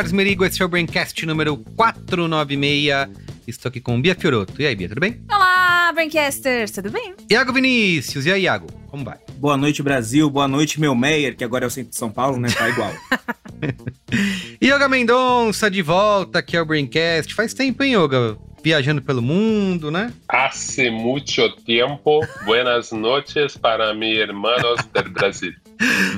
Carlos Merigo, esse é o Braincast número 496. Estou aqui com Bia Fioroto. E aí, Bia, tudo bem? Olá, Braincasters, tudo bem? Iago Vinícius, e aí, Iago, como vai? Boa noite, Brasil. Boa noite, meu Meyer, que agora é o centro de São Paulo, né? Tá igual. Yoga Mendonça, de volta aqui ao Braincast. Faz tempo, hein, Yoga? Viajando pelo mundo, né? Hace mucho tiempo. Buenas noches para mi hermanos del Brasil.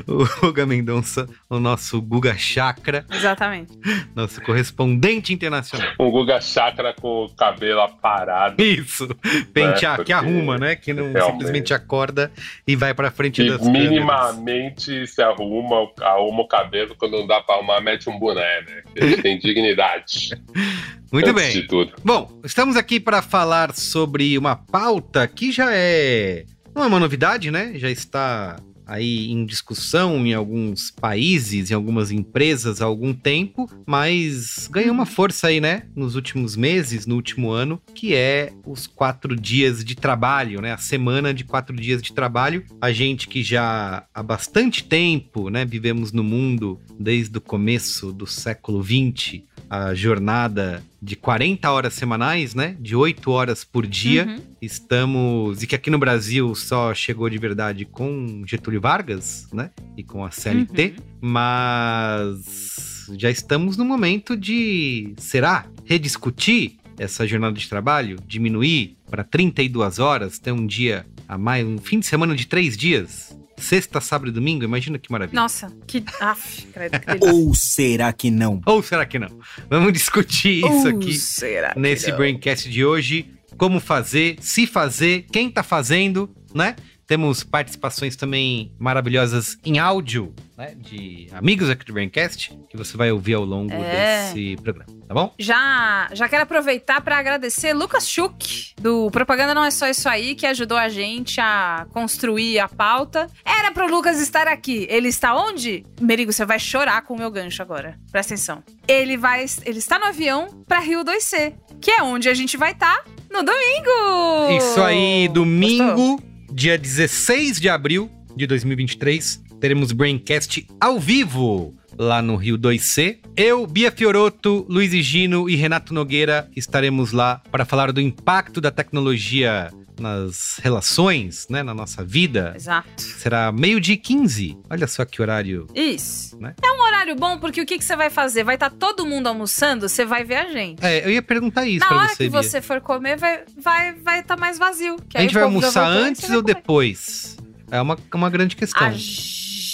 O Guga Mendonça, o nosso Guga Chakra. Exatamente. Nosso correspondente internacional. Um Guga Chakra com o cabelo aparado. Isso. Pentear, né? que arruma, né? Que não realmente. simplesmente acorda e vai pra frente e das minimamente câmeras. se arruma, arruma o cabelo quando não dá pra arrumar, mete um boné, né? Ele tem dignidade. Muito bem. Bom, estamos aqui para falar sobre uma pauta que já é. Não é uma novidade, né? Já está aí em discussão em alguns países, em algumas empresas há algum tempo, mas ganhou uma força aí, né, nos últimos meses, no último ano, que é os quatro dias de trabalho, né, a semana de quatro dias de trabalho. A gente que já há bastante tempo, né, vivemos no mundo desde o começo do século XX, a jornada de 40 horas semanais, né? De 8 horas por dia. Uhum. Estamos. E que aqui no Brasil só chegou de verdade com Getúlio Vargas, né? E com a CLT. Uhum. Mas já estamos no momento de. Será? Rediscutir essa jornada de trabalho? Diminuir para 32 horas? Ter um dia a mais. Um fim de semana de três dias? Sexta, sábado e domingo? Imagina que maravilha. Nossa, que. Af, credo, que Ou será que não? Ou será que não? Vamos discutir isso Ou aqui será nesse Braincast de hoje. Como fazer, se fazer, quem tá fazendo, né? Temos participações também maravilhosas em áudio, né? De amigos aqui do Braincast, que você vai ouvir ao longo é. desse programa, tá bom? Já, já quero aproveitar para agradecer Lucas Schuch, do Propaganda Não É Só Isso Aí, que ajudou a gente a construir a pauta. Era pro Lucas estar aqui. Ele está onde? Merigo, você vai chorar com o meu gancho agora. Presta atenção. Ele vai. Ele está no avião para Rio 2C, que é onde a gente vai estar tá no domingo! Isso aí, domingo. Gostou? Dia 16 de abril de 2023, teremos Braincast ao vivo lá no Rio 2C. Eu, Bia Fioroto, Luiz Gino e Renato Nogueira estaremos lá para falar do impacto da tecnologia nas relações, né, na nossa vida. Exato. Será meio-dia 15. Olha só que horário. Isso. Né? É um horário bom porque o que, que você vai fazer? Vai estar tá todo mundo almoçando, você vai ver a gente. É, eu ia perguntar isso Na pra hora você, que Bia. você for comer, vai estar vai, vai tá mais vazio. a gente vai almoçar antes ou depois? É uma, uma grande questão. A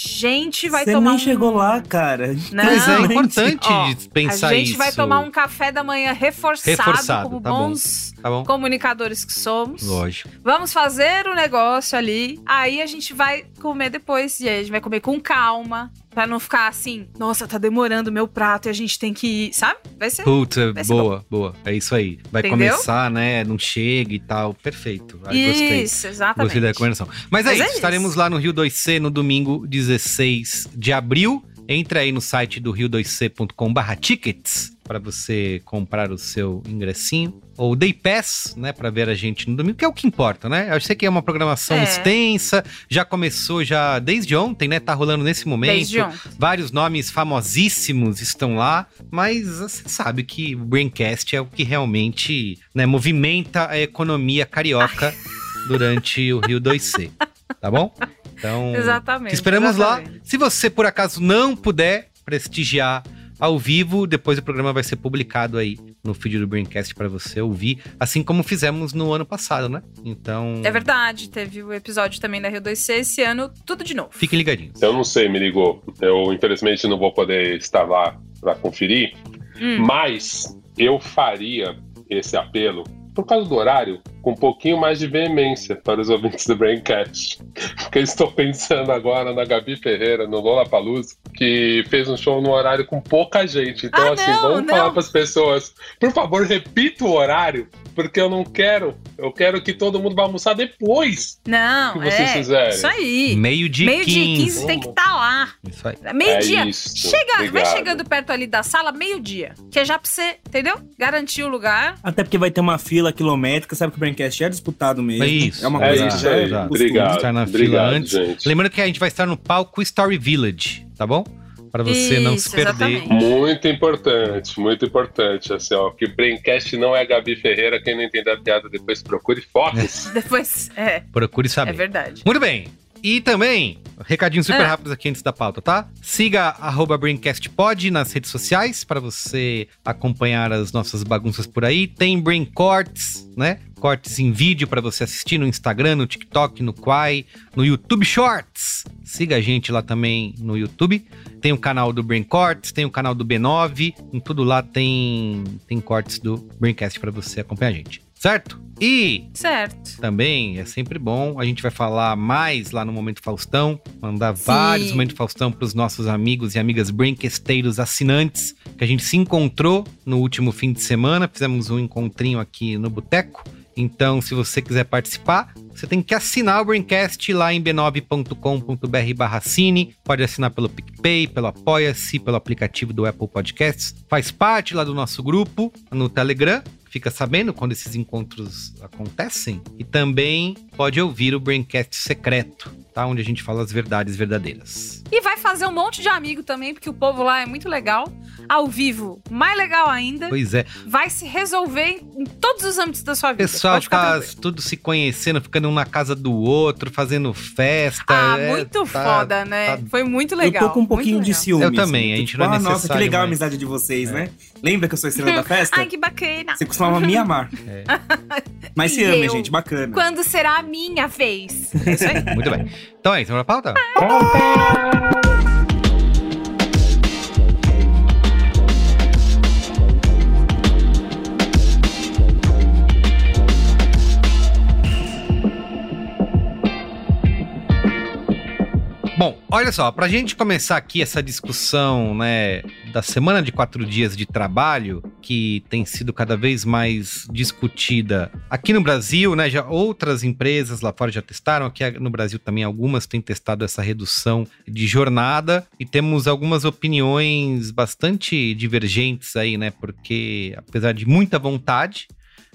gente vai Você tomar. Você nem um... chegou lá, cara. Não, Mas é importante Ó, pensar isso. A gente isso. vai tomar um café da manhã reforçado, reforçado como tá bons bom. Tá bom. comunicadores que somos. Lógico. Vamos fazer o negócio ali. Aí a gente vai comer depois. E aí a gente vai comer com calma. Pra não ficar assim, nossa, tá demorando o meu prato e a gente tem que ir, sabe? Vai ser. Puta, vai ser boa, bom. boa. É isso aí. Vai Entendeu? começar, né? Não chega e tal. Perfeito. Aí, isso, gostei. exatamente. Gostei da recomendação. Mas, é Mas é, isso. Estaremos lá no Rio 2C no domingo 16 de abril. Entra aí no site do rio2c.com/tickets para você comprar o seu ingressinho ou Day Pass, né, para ver a gente no domingo, que é o que importa, né? Eu sei que é uma programação é. extensa, já começou já desde ontem, né? Tá rolando nesse momento. Desde ontem. Vários nomes famosíssimos estão lá, mas você sabe que o Braincast é o que realmente, né, movimenta a economia carioca durante o Rio 2C, tá bom? Então, exatamente. esperamos exatamente. lá. Se você por acaso não puder prestigiar ao vivo, depois o programa vai ser publicado aí no feed do Braincast para você ouvir, assim como fizemos no ano passado, né? Então. É verdade, teve o episódio também da Rio 2C esse ano, tudo de novo. Fiquem ligadinhos. Eu não sei, me ligou. Eu infelizmente não vou poder estar lá para conferir, hum. mas eu faria esse apelo por causa do horário, com um pouquinho mais de veemência para os ouvintes do Braincast. Porque eu estou pensando agora na Gabi Ferreira, no Lola Palusa, que fez um show no horário com pouca gente. Então, Ah, assim, não, vamos não. falar para as pessoas, por favor, repita o horário, porque eu não quero. Eu quero que todo mundo vá almoçar depois. Não, que vocês é. fizerem? Isso aí. Meio-dia Meio dia 15. 15 tem que estar lá. Isso aí. Meio-dia. É isso, Chega, vai chegando perto ali da sala, meio-dia. Que é já pra você, entendeu? Garantir o lugar. Até porque vai ter uma fila quilométrica, sabe que o Braincast é disputado mesmo. É isso. É uma É coisa isso que já é. Obrigado. Estar na fila Obrigado, antes. gente. Lembrando que a gente vai estar no palco Story Village, tá bom? Para você não se Isso, perder. exatamente. Muito importante, muito importante. Assim, ó, que Braincast não é Gabi Ferreira. Quem não entender a piada, depois procure fotos. Depois, é, Procure é saber. verdade. Muito bem. E também, recadinhos super Ah. rápidos aqui antes da pauta, tá? Siga arroba BrainCastPod nas redes sociais para você acompanhar as nossas bagunças por aí. Tem Brain Cortes, né? Cortes em vídeo para você assistir no Instagram, no TikTok, no Quai, no YouTube Shorts. Siga a gente lá também no YouTube. Tem o canal do Brain Cortes, tem o canal do B9. Em tudo lá tem, tem cortes do Braincast para você acompanhar a gente. Certo? E Certo. também é sempre bom. A gente vai falar mais lá no Momento Faustão, mandar vários Momento Faustão para os nossos amigos e amigas Brainquesteiros assinantes, que a gente se encontrou no último fim de semana. Fizemos um encontrinho aqui no Boteco. Então, se você quiser participar, você tem que assinar o Braincast lá em b9.com.br barra cine. Pode assinar pelo PicPay, pelo Apoia-se, pelo aplicativo do Apple Podcasts. Faz parte lá do nosso grupo no Telegram. Fica sabendo quando esses encontros acontecem. E também pode ouvir o Braincast secreto, tá? Onde a gente fala as verdades verdadeiras. E vai fazer um monte de amigo também, porque o povo lá é muito legal. Ao vivo, mais legal ainda. Pois é. Vai se resolver em, todos os âmbitos da sua O vida. pessoal tá tudo se conhecendo, ficando um na casa do outro, fazendo festa. Ah, é, muito tá- foda, né? tá- Foi muito legal. Eu tô com um pouquinho de legal. ciúme. Eu também, a gente tipo, não é ah, nossa, que legal a mas- amizade de vocês, né? Lembra que eu sou a estrela da festa? Ai, que bacana. Você costumava me amar. É. Mas se ama, gente, bacana. Quando será a minha vez? É isso aí. Muito bem. Então é isso, vamos pra pauta? Bom, olha só, pra gente começar aqui essa discussão, né, da semana de quatro dias de trabalho, que tem sido cada vez mais discutida aqui no Brasil, né, já outras empresas lá fora já testaram, aqui no Brasil também algumas têm testado essa redução de jornada e temos algumas opiniões bastante divergentes aí, né, porque apesar de muita vontade,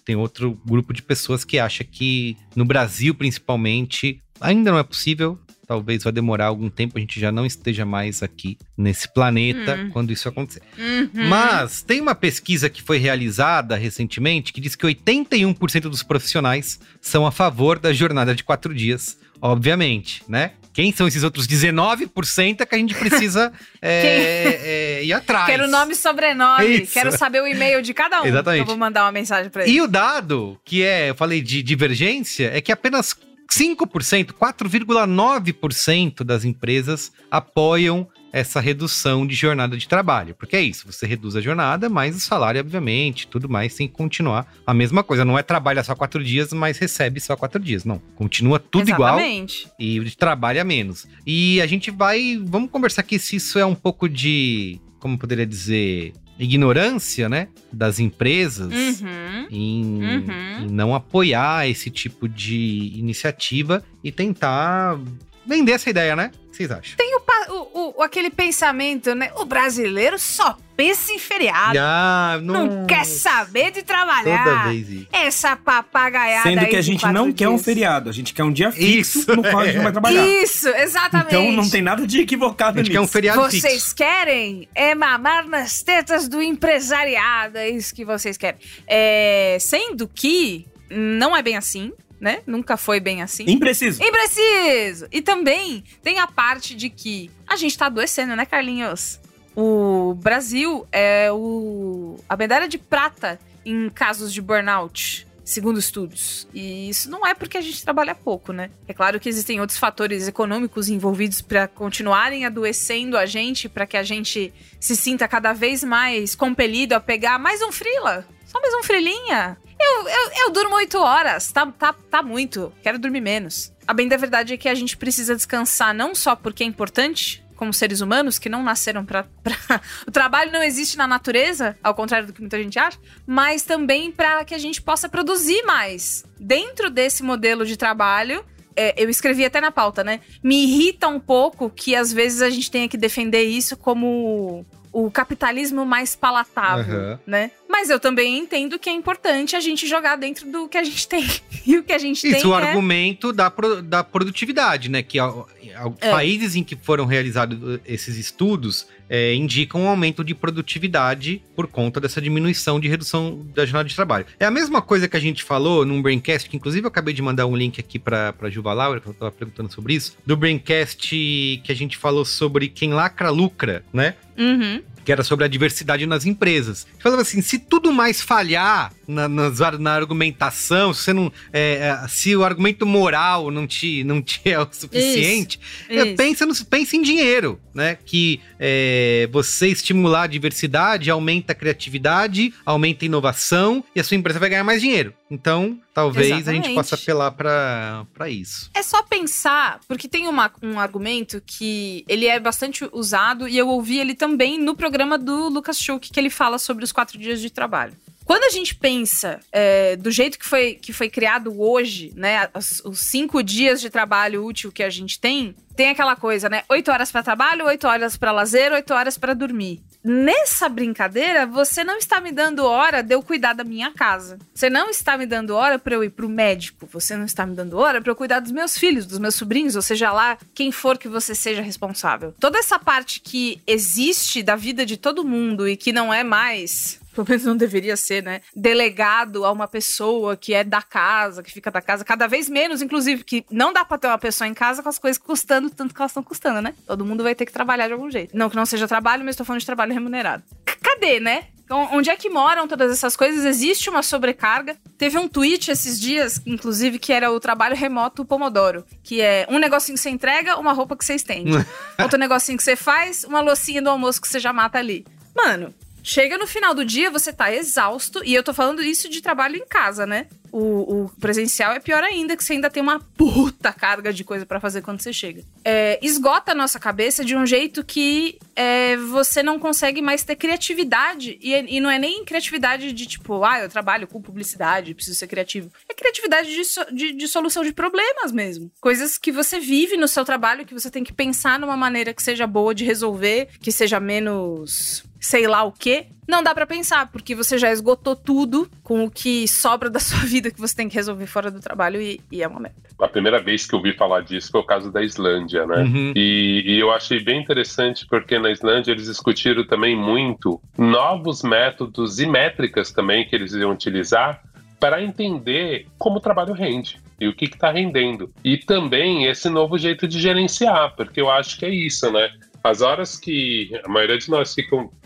tem outro grupo de pessoas que acha que no Brasil, principalmente, ainda não é possível. Talvez vai demorar algum tempo, a gente já não esteja mais aqui nesse planeta Hum. quando isso acontecer. Uhum. Mas tem uma pesquisa que foi realizada recentemente que diz que 81% dos profissionais são a favor da jornada de quatro dias, obviamente, né? Quem são esses outros 19% é que a gente precisa é, é, ir atrás. Quero nome e sobrenome. Isso. Quero saber o e-mail de cada um. Exatamente. Eu vou mandar uma mensagem pra ele. E o dado, que é, eu falei de divergência, é que apenas 5%, 4,9% das empresas apoiam essa redução de jornada de trabalho. Porque é isso, você reduz a jornada, mas o salário, obviamente, tudo mais tem que continuar a mesma coisa. Não é trabalha só quatro dias, mas recebe só quatro dias. Não, continua tudo igual Exatamente. e trabalha menos. E a gente vai, vamos conversar aqui se isso é um pouco de, como poderia dizer, ignorância, né, das empresas Uhum. em, Uhum. em não apoiar esse tipo de iniciativa e tentar vender essa ideia, né? O que vocês acham? Tem o, o- o- aquele pensamento, né? O brasileiro só pensa em feriado. Ah, Não quer saber de Toda trabalhar. vez isso. Essa papagaiada Sendo aí que a gente não quer um dias. feriado, a gente quer um dia fixo Isso, no qual a gente é. não vai trabalhar. Isso, exatamente. Então não tem nada de equivocado A gente nisso. quer um feriado Vocês fixo. querem é mamar nas tetas do empresariado, é isso que vocês querem. É, sendo que não é bem assim, né? Nunca foi bem assim. Impreciso. Impreciso! E também tem a parte de que a gente tá adoecendo, né, Carlinhos? O Brasil é o a medalha de prata em casos de burnout, segundo estudos. E isso não é porque a gente trabalha pouco, né? É claro que existem outros fatores econômicos envolvidos para continuarem adoecendo a gente, para que a gente se sinta cada vez mais compelido a pegar mais um frila. Só mais um frilinha. Eu, eu, eu durmo oito horas, tá, tá, tá muito. Quero dormir menos. A bem da verdade é que a gente precisa descansar não só porque é importante, como seres humanos que não nasceram para o trabalho não existe na natureza, ao contrário do que muita gente acha, mas também para que a gente possa produzir mais. Dentro desse modelo de trabalho, é, eu escrevi até na pauta, né? Me irrita um pouco que às vezes a gente tenha que defender isso como o capitalismo mais palatável, uhum. né? Mas eu também entendo que é importante a gente jogar dentro do que a gente tem. e o que a gente Isso, tem. Isso, o é... argumento da, pro, da produtividade, né? Que é. países em que foram realizados esses estudos é, indicam um aumento de produtividade por conta dessa diminuição de redução da jornada de trabalho. É a mesma coisa que a gente falou num Braincast, que inclusive eu acabei de mandar um link aqui para Juva Laura, que eu estava perguntando sobre isso, do Braincast que a gente falou sobre quem lacra lucra, né? Uhum que era sobre a diversidade nas empresas. Falava assim: se tudo mais falhar na, na, na argumentação, se, não, é, é, se o argumento moral não te, não te é o suficiente, isso, é, isso. Pensa, no, pensa em dinheiro, né? Que é, você estimular a diversidade aumenta a criatividade, aumenta a inovação e a sua empresa vai ganhar mais dinheiro. Então, talvez Exatamente. a gente possa apelar para isso. É só pensar, porque tem uma, um argumento que ele é bastante usado e eu ouvi ele também no programa do Lucas Schuch, que ele fala sobre os quatro dias de trabalho. Quando a gente pensa é, do jeito que foi, que foi criado hoje, né, os, cinco dias de trabalho útil que a gente tem, tem aquela coisa, né? Oito horas para trabalho, oito horas para lazer, oito horas para dormir. Nessa brincadeira, você não está me dando hora de eu cuidar da minha casa. Você não está me dando hora para eu ir pro médico. Você não está me dando hora para eu cuidar dos meus filhos, dos meus sobrinhos, ou seja lá, quem for que você seja responsável. Toda essa parte que existe da vida de todo mundo e que não é mais pelo menos não deveria ser, né? Delegado a uma pessoa que é da casa, que fica da casa, cada vez menos, inclusive, que não dá pra ter uma pessoa em casa com as coisas custando tanto que elas estão custando, né? Todo mundo vai ter que trabalhar de algum jeito. Não que não seja trabalho, mas tô falando de trabalho remunerado. Cadê, né? Onde é que moram todas essas coisas? Existe uma sobrecarga. Teve um tweet esses dias, inclusive, que era o trabalho remoto Pomodoro. Que é um negocinho que você entrega, uma roupa que você estende. Outro negocinho que você faz, uma loucinha do almoço que você já mata ali. Mano, Chega no final do dia, você tá exausto, e eu tô falando isso de trabalho em casa, né? O, o presencial é pior ainda, que você ainda tem uma puta carga de coisa para fazer quando você chega. É, esgota a nossa cabeça de um jeito que é, você não consegue mais ter criatividade. E, e, não é nem criatividade de tipo, ah, eu trabalho com publicidade, preciso ser criativo. É criatividade de, de, de solução de problemas mesmo. Coisas que você vive no seu trabalho, que você tem que pensar numa maneira que seja boa de resolver, que seja menos sei lá o quê, não dá para pensar, porque você já esgotou tudo com o que sobra da sua vida que você tem que resolver fora do trabalho e, e é uma merda. A primeira vez que eu ouvi falar disso foi o caso da Islândia, né? Uhum. E, e, eu achei bem interessante porque na Islândia eles discutiram também muito novos métodos e métricas também que eles iam utilizar para entender como o trabalho rende e o que está rendendo. E também esse novo jeito de gerenciar, porque eu acho que é isso, né? As horas que a maioria de nós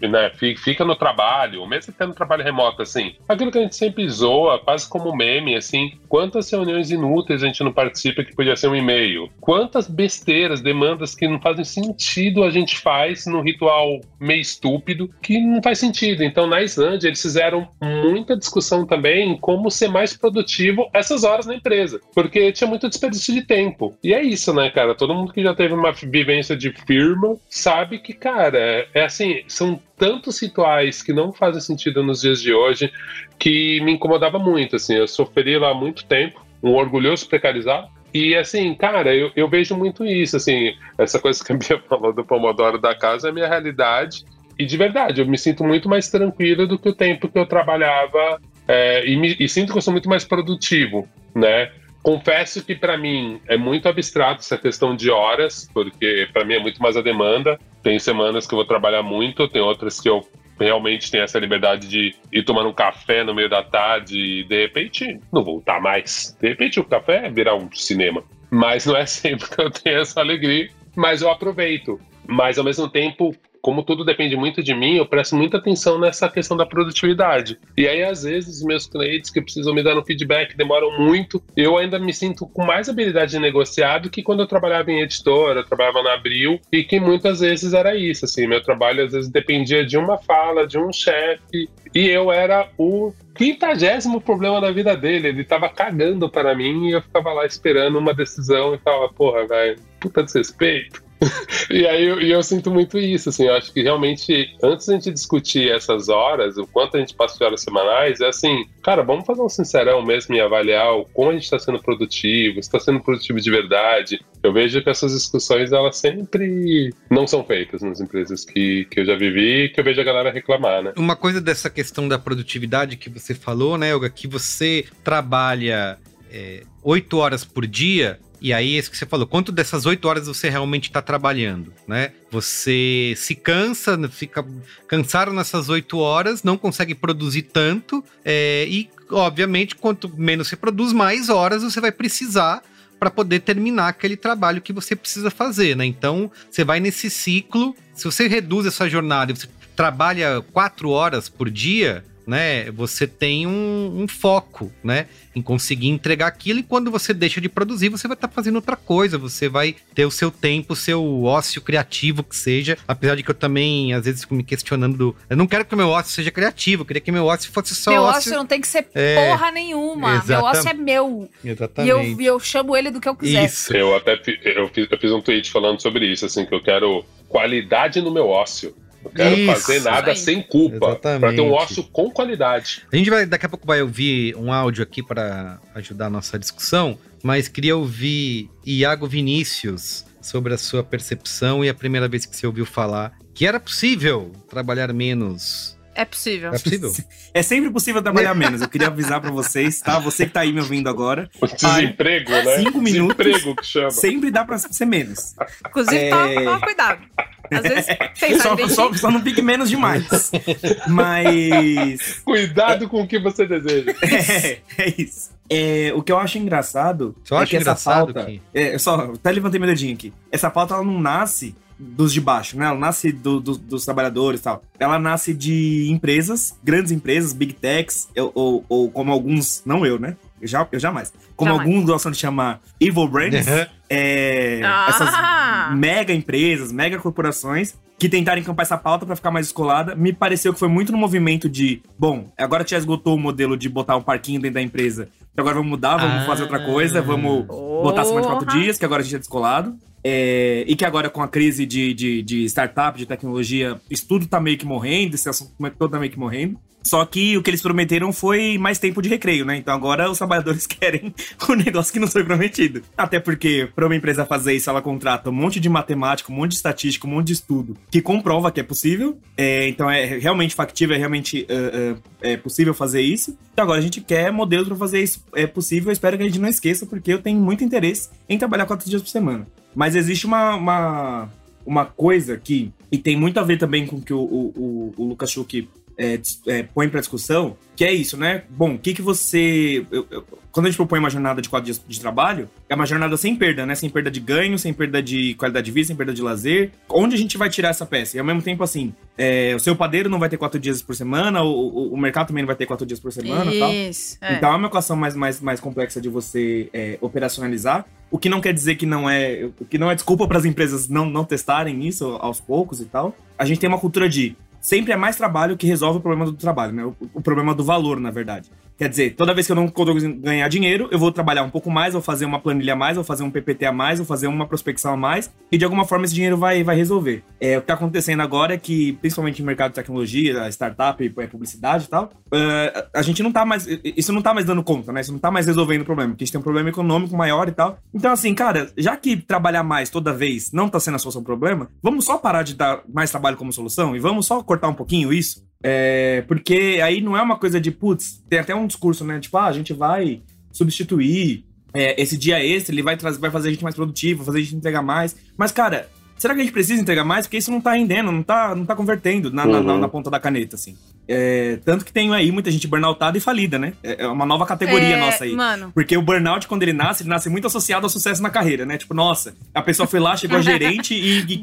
né, fica no trabalho, mesmo tendo trabalho remoto, assim, aquilo que a gente sempre zoa, quase como meme, assim, quantas reuniões inúteis a gente não participa que podia ser um e-mail? Quantas besteiras, demandas que não fazem sentido a gente faz num ritual meio estúpido, que não faz sentido. Então, na Islândia, eles fizeram muita discussão também em como ser mais produtivo essas horas na empresa, porque tinha muito desperdício de tempo. E é isso, né, cara? Todo mundo que já teve uma vivência de firma sabe que, cara, é assim, são tantos rituais que não fazem sentido nos dias de hoje que me incomodava muito, assim, eu sofri lá há muito tempo, um orgulhoso precarizado, e assim, cara, eu, eu vejo muito isso, assim, essa coisa que a Bia falou do Pomodoro da casa é a minha realidade, e de verdade, eu me sinto muito mais tranquilo do que o tempo que eu trabalhava, é, e, me, e sinto que eu sou muito mais produtivo, né? Confesso que para mim é muito abstrato essa questão de horas, porque para mim é muito mais a demanda. Tem semanas que eu vou trabalhar muito, tem outras que eu realmente tenho essa liberdade de ir tomar um café no meio da tarde e de repente não voltar mais. De repente o café é virar um cinema. Mas não é sempre que eu tenho essa alegria, mas eu aproveito. Mas ao mesmo tempo, como tudo depende muito de mim, eu presto muita atenção nessa questão da produtividade. E aí, às vezes, meus clientes que precisam me dar um feedback demoram muito, eu ainda me sinto com mais habilidade de negociar do que quando eu trabalhava em editora, eu trabalhava na Abril, e que muitas vezes era isso, assim, meu trabalho às vezes dependia de uma fala, de um chefe, e eu era o quintagésimo problema da vida dele. Ele tava cagando para mim e eu ficava lá esperando uma decisão e falava, porra, velho, puta desrespeito. e aí eu, eu, sinto muito isso, assim, eu acho que realmente, antes da gente discutir essas horas, o quanto a gente passa de horas semanais, é assim, cara, vamos fazer um sincerão mesmo e avaliar o como a gente está sendo produtivo, se está sendo produtivo de verdade. Eu vejo que essas discussões, elas sempre não são feitas nas empresas que, que eu já vivi e que eu vejo a galera reclamar, né? Uma coisa dessa questão da produtividade que você falou, né, Olga, que você trabalha é, oito é, horas por dia, e aí, isso que você falou, quanto dessas oito horas você realmente está trabalhando, né? Você se cansa, fica cansado nessas oito horas, não consegue produzir tanto, é, e, obviamente, quanto menos você produz, mais horas você vai precisar para poder terminar aquele trabalho que você precisa fazer, né? Então, você vai nesse ciclo. Se você reduz essa jornada, você trabalha quatro horas por dia, né? Você tem um, um, foco, né? Em conseguir entregar aquilo e quando você deixa de produzir, você vai estar tá fazendo outra coisa, você vai ter o seu tempo, o seu ócio criativo que seja. Apesar de que eu também, às vezes, fico me questionando do. Eu não quero que o meu ócio seja criativo, eu queria que meu ócio fosse só. Meu ócio, ócio não tem que ser é... porra nenhuma. Exatamente. Meu ócio é meu. Exatamente. E eu, eu chamo ele do que eu quiser. Isso. Eu até eu fiz, eu fiz um tweet falando sobre isso, assim, que eu quero qualidade no meu ócio. Eu quero Isso. fazer nada sem culpa. Para ter um ócio com qualidade. A gente vai, daqui a pouco vai ouvir um áudio aqui para ajudar a nossa discussão, mas queria ouvir Iago Vinícius sobre a sua percepção e a primeira vez que você ouviu falar que era possível trabalhar menos é possível. É possível? É sempre possível trabalhar menos. Eu queria avisar para vocês, tá? Você que tá aí me ouvindo agora. O desemprego, né? Cinco minutos. Desemprego que chama. Sempre dá para ser menos. Inclusive, é... toma, toma cuidado. Às vezes, só, só, só, não fique menos demais. Mas. Cuidado com o que você deseja. É, é isso. É, o que eu acho engraçado só é que essa pauta. Que... É, eu só até levantei meu dedinho aqui. Essa pauta ela não nasce dos de baixo, né? Ela nasce do, do, dos trabalhadores e tal. Ela nasce de empresas, grandes empresas, big techs, ou, ou, ou como alguns, não eu, né? Eu, já, eu jamais. Como jamais. alguns gostam de chamar evil brands, é, ah. essas mega empresas, mega corporações que tentaram encampar essa pauta para ficar mais escolada. Me pareceu que foi muito no movimento de, bom, agora já esgotou o modelo de botar um parquinho dentro da empresa. Então agora vamos mudar, vamos ah. fazer outra coisa, vamos oh. botar acima de quatro dias, que agora a gente é descolado. É, e que agora com a crise de, de, de startup, de tecnologia, isso tudo tá meio que morrendo, esse assunto todo tá meio que morrendo. Só que o que eles prometeram foi mais tempo de recreio, né? Então agora os trabalhadores querem o um negócio que não foi prometido. Até porque, para uma empresa fazer isso, ela contrata um monte de matemática, um monte de estatística, um monte de estudo que comprova que é possível. É, então é realmente factível, é realmente uh, uh, é possível fazer isso. Então agora a gente quer modelos para fazer isso é possível. Eu espero que a gente não esqueça, porque eu tenho muito interesse em trabalhar quatro dias por semana. Mas existe uma, uma, uma coisa que, e tem muito a ver também com o que o, o, o Lucas Schuch é, é, põe para discussão, que é isso, né? Bom, o que que você... Eu, eu, quando a gente propõe uma jornada de quatro dias de trabalho, é uma jornada sem perda, né? Sem perda de ganho, sem perda de qualidade de vida, sem perda de lazer. Onde a gente vai tirar essa peça? E ao mesmo tempo, assim, é, o seu padeiro não vai ter quatro dias por semana, o, o, o mercado também não vai ter quatro dias por semana Isso, tal. É. Então é uma equação mais, mais, mais complexa de você é, operacionalizar. O que não quer dizer que não é. O que não é desculpa para as empresas não, não testarem isso aos poucos e tal. A gente tem uma cultura de sempre é mais trabalho que resolve o problema do trabalho, né? O, o problema do valor, na verdade. Quer dizer, toda vez que eu não ganhar dinheiro, eu vou trabalhar um pouco mais, vou fazer uma planilha a mais, vou fazer um PPT a mais, vou fazer uma prospecção a mais, e de alguma forma esse dinheiro vai, vai resolver. É, o que está acontecendo agora é que, principalmente no mercado de tecnologia, startup, é, publicidade e tal, uh, a gente não tá mais. Isso não tá mais dando conta, né? Isso não tá mais resolvendo o problema, porque a gente tem um problema econômico maior e tal. Então, assim, cara, já que trabalhar mais toda vez não tá sendo a solução do problema, vamos só parar de dar mais trabalho como solução e vamos só cortar um pouquinho isso é, porque aí não é uma coisa de, putz, tem até um discurso, né? Tipo, ah, a gente vai substituir é, esse dia extra, ele vai, trazer, vai fazer a gente mais produtivo, fazer a gente entregar mais. Mas, cara, será que a gente precisa entregar mais? Porque isso não tá rendendo, não tá, não tá convertendo na, uhum. na, na, ponta da caneta, assim. É, tanto que tem aí muita gente burnoutada e falida, né? É, é uma nova categoria é, nossa aí. Mano. Porque o burnout, quando ele nasce, ele nasce muito associado ao sucesso na carreira, né? Tipo, nossa, a pessoa foi lá, chegou a gerente e, e, e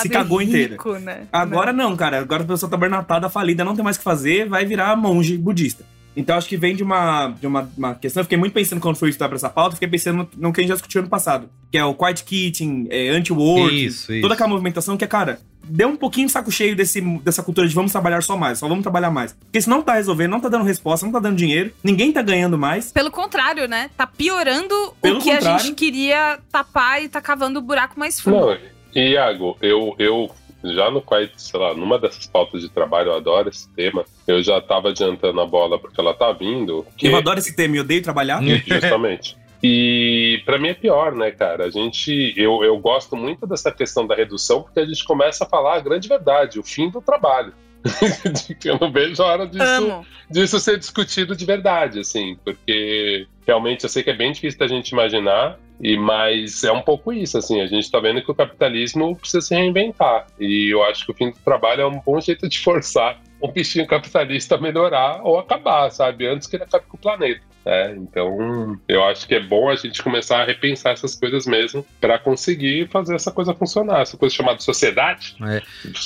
se cagou rico, inteira. Né? Agora não. não, cara. Agora a pessoa tá burnoutada, falida, não tem mais o que fazer, vai virar monge budista. Então acho que vem de uma, de uma, uma questão. Eu fiquei muito pensando quando fui estudar pra essa pauta, fiquei pensando no, no que a gente já discutiu ano passado, que é o quiet quitting, é, anti-work, toda aquela movimentação que é, cara, deu um pouquinho de saco cheio desse, dessa cultura de vamos trabalhar só mais, só vamos trabalhar mais. Porque isso não tá resolvendo, não tá dando resposta, não tá dando dinheiro, ninguém tá ganhando mais. Pelo contrário, né? Tá piorando Pelo o que contrário. a gente queria tapar e tá cavando o buraco mais fundo. Não, Iago, eu, eu já no Quiet, sei lá, numa dessas pautas de trabalho, eu adoro esse tema. Eu já tava adiantando a bola porque ela tá vindo. Que... Eu adoro esse tema, eu odeio trabalhar. Justamente. E para mim é pior, né, cara? A gente, eu, eu gosto muito dessa questão da redução porque a gente começa a falar a grande verdade, o fim do trabalho. eu não vejo a hora disso, disso ser discutido de verdade, assim, porque realmente eu sei que é bem difícil da gente imaginar, e mas é um pouco isso, assim, a gente está vendo que o capitalismo precisa se reinventar. E eu acho que o fim do trabalho é um bom jeito de forçar um bichinho capitalista melhorar ou acabar, sabe? Antes que ele acabe com o planeta. É, então, eu acho que é bom a gente começar a repensar essas coisas mesmo para conseguir fazer essa coisa funcionar, essa coisa chamada sociedade é.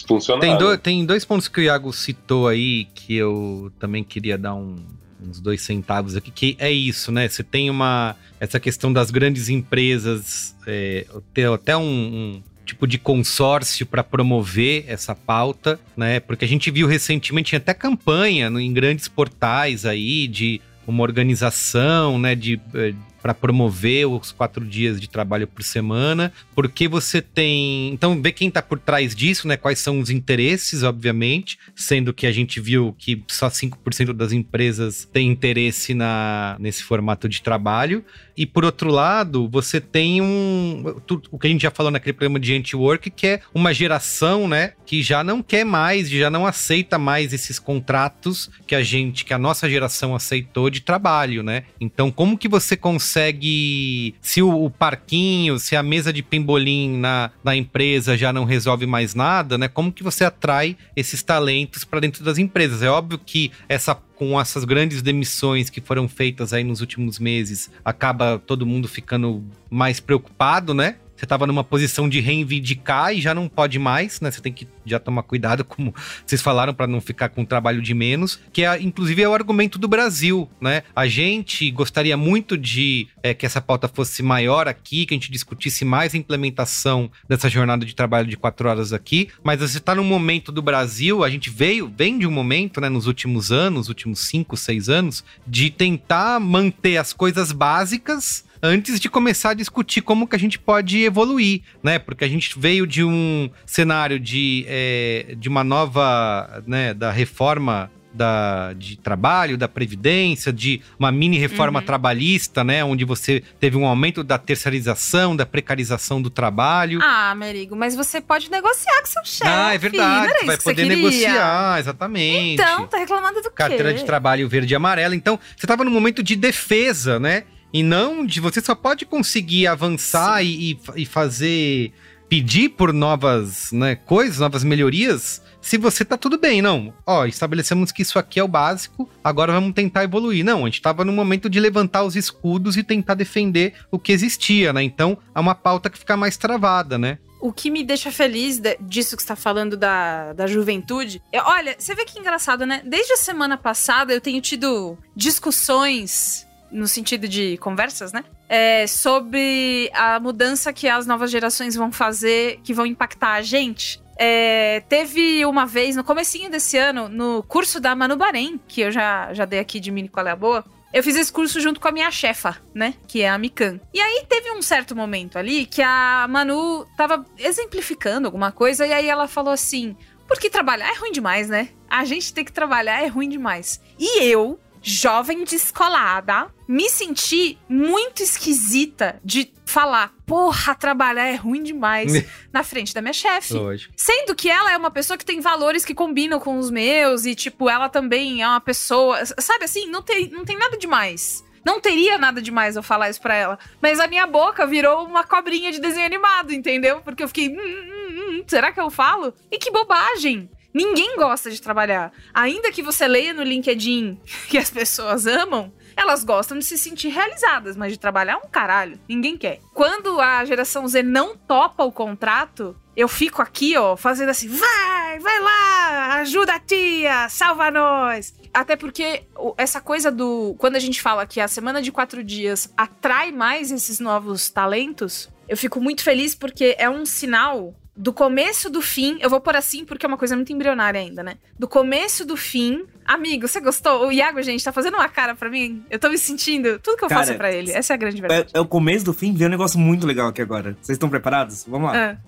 funcionar. Tem, do, tem dois pontos que o Iago citou aí que eu também queria dar um, uns dois centavos aqui, que é isso, né? Você tem uma. Essa questão das grandes empresas, é, ter até um, um tipo de consórcio para promover essa pauta, né? Porque a gente viu recentemente até campanha em grandes portais aí de uma organização, né, de, eh, para promover os quatro dias de trabalho por semana, porque você tem. Então, ver quem está por trás disso, né? Quais são os interesses, obviamente, sendo que a gente viu que só 5% das empresas têm interesse na, nesse formato de trabalho. E por outro lado, você tem um. O que a gente já falou naquele programa de anti-work, que é uma geração, né? Que já não quer mais, já não aceita mais esses contratos que a gente, que a nossa geração aceitou de trabalho, né? Então, como que você consegue. Se o, o parquinho, se a mesa de pimbolim na, na empresa já não resolve mais nada, né? Como que você atrai esses talentos para dentro das empresas? É óbvio que essa com essas grandes demissões que foram feitas aí nos últimos meses, acaba todo mundo ficando mais preocupado, né? Você estava numa posição de reivindicar e já não pode mais, né? Você tem que já tomar cuidado, como vocês falaram, para não ficar com trabalho de menos, que é, inclusive é o argumento do Brasil, né? A gente gostaria muito de é, que essa pauta fosse maior aqui, que a gente discutisse mais a implementação dessa jornada de trabalho de quatro horas aqui, mas você está num momento do Brasil, a gente veio, vem de um momento, né, nos últimos anos, últimos cinco, seis anos, de tentar manter as coisas básicas antes de começar a discutir como que a gente pode evoluir, né? Porque a gente veio de um cenário de, é, de uma nova, né, da reforma da, de trabalho, da previdência, de uma mini reforma uhum. trabalhista, né? Onde você teve um aumento da terceirização, da precarização do trabalho. Ah, Merigo, mas você pode negociar com seu chefe. Ah, é verdade. Você vai poder negociar, exatamente. Então, tá reclamando do quê? Carteira de trabalho verde e amarela. Então, você estava num momento de defesa, né? E não de você só pode conseguir avançar e, e, fazer. pedir por novas né, coisas, novas melhorias, se você tá tudo bem, não. Ó, estabelecemos que isso aqui é o básico, agora vamos tentar evoluir. Não, a gente tava no momento de levantar os escudos e tentar defender o que existia, né? Então é uma pauta que fica mais travada, né? o que me deixa feliz disso que está falando da, da juventude. É, olha, você vê que engraçado, né? Desde a semana passada eu tenho tido discussões no sentido de conversas, né? É, sobre a mudança que as novas gerações vão fazer, que vão impactar a gente. É, teve uma vez, no comecinho desse ano, no curso da Manu Bahrein, que eu já, já dei aqui de mini qual é a boa, eu fiz esse curso junto com a minha chefa, né? Que é a Mikan. E aí teve um certo momento ali que a Manu tava exemplificando alguma coisa, e aí ela falou assim: porque trabalhar é ruim demais, né? A gente tem que trabalhar é ruim demais. E eu, jovem descolada, me senti muito esquisita de falar, porra, trabalhar é ruim demais na frente da minha chefe. Lógico. Sendo que ela é uma pessoa que tem valores que combinam com os meus e, tipo, ela também é uma pessoa. Sabe assim, não tem, não tem nada demais. Não teria nada demais eu falar isso pra ela. Mas a minha boca virou uma cobrinha de desenho animado, entendeu? Porque eu fiquei. Hum, hum, hum, será que eu falo? E que bobagem! Ninguém gosta de trabalhar. Ainda que você leia no LinkedIn que as pessoas amam, elas gostam de se sentir realizadas, mas de trabalhar um caralho. Ninguém quer. Quando a geração Z não topa o contrato, eu fico aqui, ó, fazendo assim, vai, vai lá, ajuda a tia, salva nós. Até porque essa coisa do. Quando a gente fala que a semana de quatro dias atrai mais esses novos talentos, eu fico muito feliz porque é um sinal do começo do fim. Eu vou por assim porque é uma coisa muito embrionária ainda, né? Do começo do fim. Amigo, você gostou? O Iago, gente, tá fazendo uma cara para mim. Eu tô me sentindo. Tudo que eu cara, faço para ele. Essa é a grande verdade. É, é, o começo do fim, vem um negócio muito legal aqui agora. Vocês estão preparados? Vamos lá. É.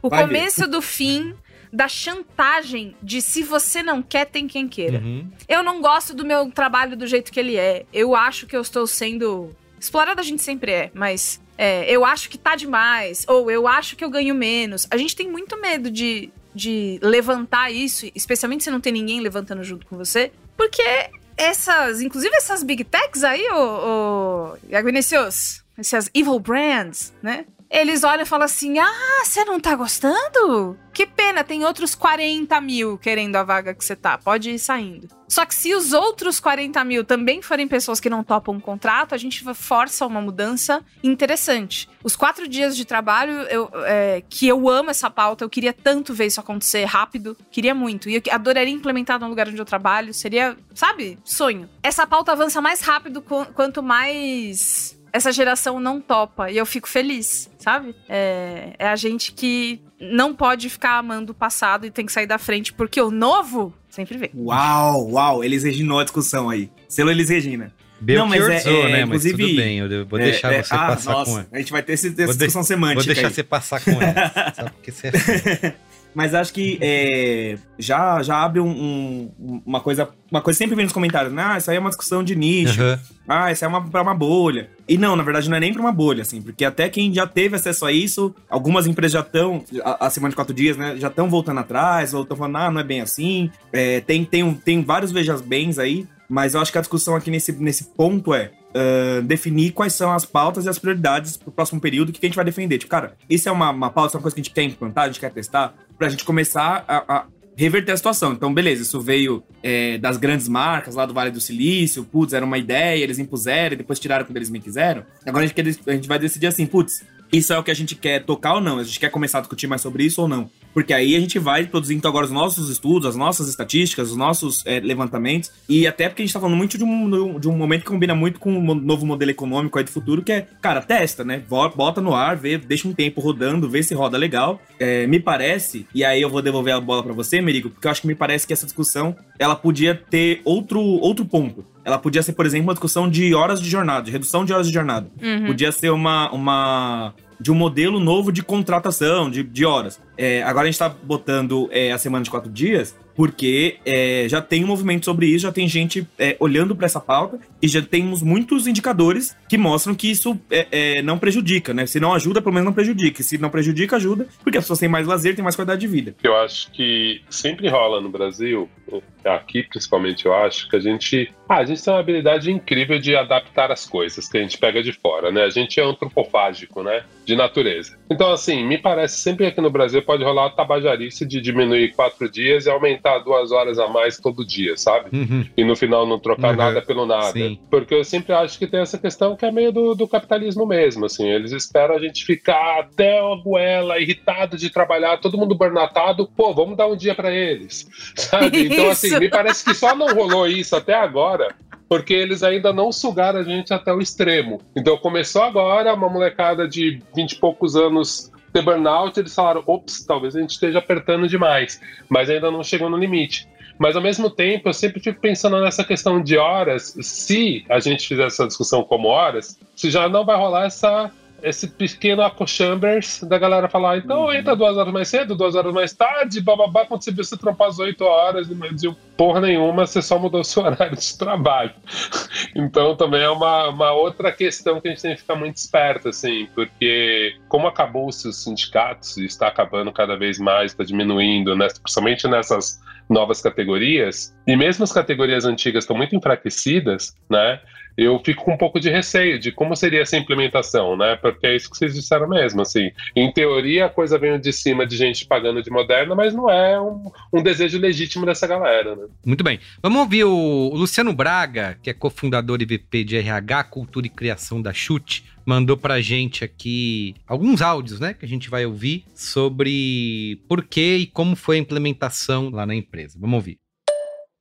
O Vai começo ver. do fim da chantagem de se você não quer, tem quem queira. Uhum. Eu não gosto do meu trabalho do jeito que ele é. Eu acho que eu estou sendo. Explorada a gente sempre é, mas é, eu acho que tá demais. Ou eu acho que eu ganho menos. A gente tem muito medo de, de levantar isso, especialmente se não tem ninguém levantando junto com você. Porque essas, inclusive essas big techs aí, o Vinicius, essas evil brands, né? Eles olham e falam assim: Ah, você não tá gostando? Que pena, tem outros 40 mil querendo a vaga que você tá, pode ir saindo. Só que se os outros 40 mil também forem pessoas que não topam um contrato, a gente força uma mudança interessante. Os quatro dias de trabalho, eu, é, que eu amo essa pauta, eu queria tanto ver isso acontecer rápido, queria muito. E eu adoraria implementar no lugar onde eu trabalho, seria, sabe, sonho. Essa pauta avança mais rápido quanto mais essa geração não topa. E eu fico feliz, sabe? É, é, a gente que não pode ficar amando o passado e tem que sair da frente, porque o novo sempre vem. Uau, uau, Elis Reginou a discussão aí. Selo Elis Regina. Não, mas é, é, né? Inclusive, mas tudo bem, eu vou deixar é, é, você ah, passar nossa, com ela. A gente vai ter essa discussão de, semântica. Vou deixar aí. você passar com ela. só porque você é Mas acho que é, já, já abre um, um, uma coisa. Uma coisa sempre vem nos comentários, né? Ah, isso aí é uma discussão de nicho. Uhum. Ah, isso é uma, pra uma bolha. E não, na verdade, não é nem pra uma bolha, assim, porque até quem já teve acesso a isso, algumas empresas já estão, a, semana de quatro dias, né? Já estão voltando atrás, ou estão falando, ah, não é bem assim. É, tem, tem, um, tem vários vejas bens aí, mas eu acho que a discussão aqui nesse, nesse ponto é. Uh, definir quais são as pautas e as prioridades pro próximo período que a gente vai defender. Tipo, cara, isso é uma, uma pauta, é uma coisa que a gente quer implantar, a gente quer testar pra gente começar a, a reverter a situação. Então, beleza, isso veio é, das grandes marcas lá do Vale do Silício, putz, era uma ideia, eles impuseram e depois tiraram quando eles me quiseram. Agora a gente, quer, a gente vai decidir assim, putz, isso é o que a gente quer tocar ou não? A gente quer começar a discutir mais sobre isso ou não? Porque aí a gente vai produzindo agora os nossos estudos, as nossas estatísticas, os nossos é, levantamentos. E até porque a gente tá falando muito de um, de um momento que combina muito com o um novo modelo econômico aí do futuro, que é, cara, testa, né? Bota no ar, vê, deixa um tempo rodando, vê se roda legal. É, me parece, e aí eu vou devolver a bola para você, Merigo, porque eu acho que me parece que essa discussão ela podia ter outro, outro ponto. Ela podia ser, por exemplo, uma discussão de horas de jornada, de redução de horas de jornada. Uhum. Podia ser uma, uma de um modelo novo de contratação, de, de horas. É, agora a gente está botando é, a semana de quatro dias, porque é, já tem um movimento sobre isso, já tem gente é, olhando para essa pauta e já temos muitos indicadores que mostram que isso é, é, não prejudica, né? Se não ajuda, pelo menos não prejudica. Se não prejudica, ajuda, porque as pessoas têm mais lazer, têm mais qualidade de vida. Eu acho que sempre rola no Brasil, aqui principalmente eu acho, que a gente. Ah, a gente tem uma habilidade incrível de adaptar as coisas que a gente pega de fora, né? A gente é antropofágico, né? De natureza. Então, assim, me parece sempre aqui no Brasil pode rolar a tabajarice de diminuir quatro dias e aumentar duas horas a mais todo dia, sabe? Uhum. E no final não trocar uhum. nada pelo nada. Sim. Porque eu sempre acho que tem essa questão que é meio do, do capitalismo mesmo, assim. Eles esperam a gente ficar até a goela, irritado de trabalhar, todo mundo burnatado. Pô, vamos dar um dia para eles, sabe? Então, assim, me parece que só não rolou isso até agora porque eles ainda não sugaram a gente até o extremo. Então começou agora, uma molecada de vinte e poucos anos ter burnout, eles falaram: ops, talvez a gente esteja apertando demais, mas ainda não chegou no limite. Mas ao mesmo tempo, eu sempre fico pensando nessa questão de horas. Se a gente fizer essa discussão como horas, se já não vai rolar essa esse pequeno Echo Chambers da galera falar, então uhum. entra duas horas mais cedo, duas horas mais tarde, bababá, quando você viu você trampar as oito horas, não diziam porra nenhuma, você só mudou seu horário de trabalho. então também é uma, uma outra questão que a gente tem que ficar muito esperto, assim, porque como acabou-se os sindicatos e está acabando cada vez mais, está diminuindo, né, principalmente nessas novas categorias, e mesmo as categorias antigas estão muito enfraquecidas, né? Eu fico com um pouco de receio de como seria essa implementação, né? Porque é isso que vocês disseram mesmo, assim. Em teoria, a coisa vem de cima de gente pagando de moderna, mas não é um, um desejo legítimo dessa galera, né? Muito bem. Vamos ouvir o Luciano Braga, que é cofundador e VP de RH, Cultura e Criação da Chute, mandou pra gente aqui alguns áudios, né, que a gente vai ouvir sobre por que e como foi a implementação lá na empresa. Vamos ouvir.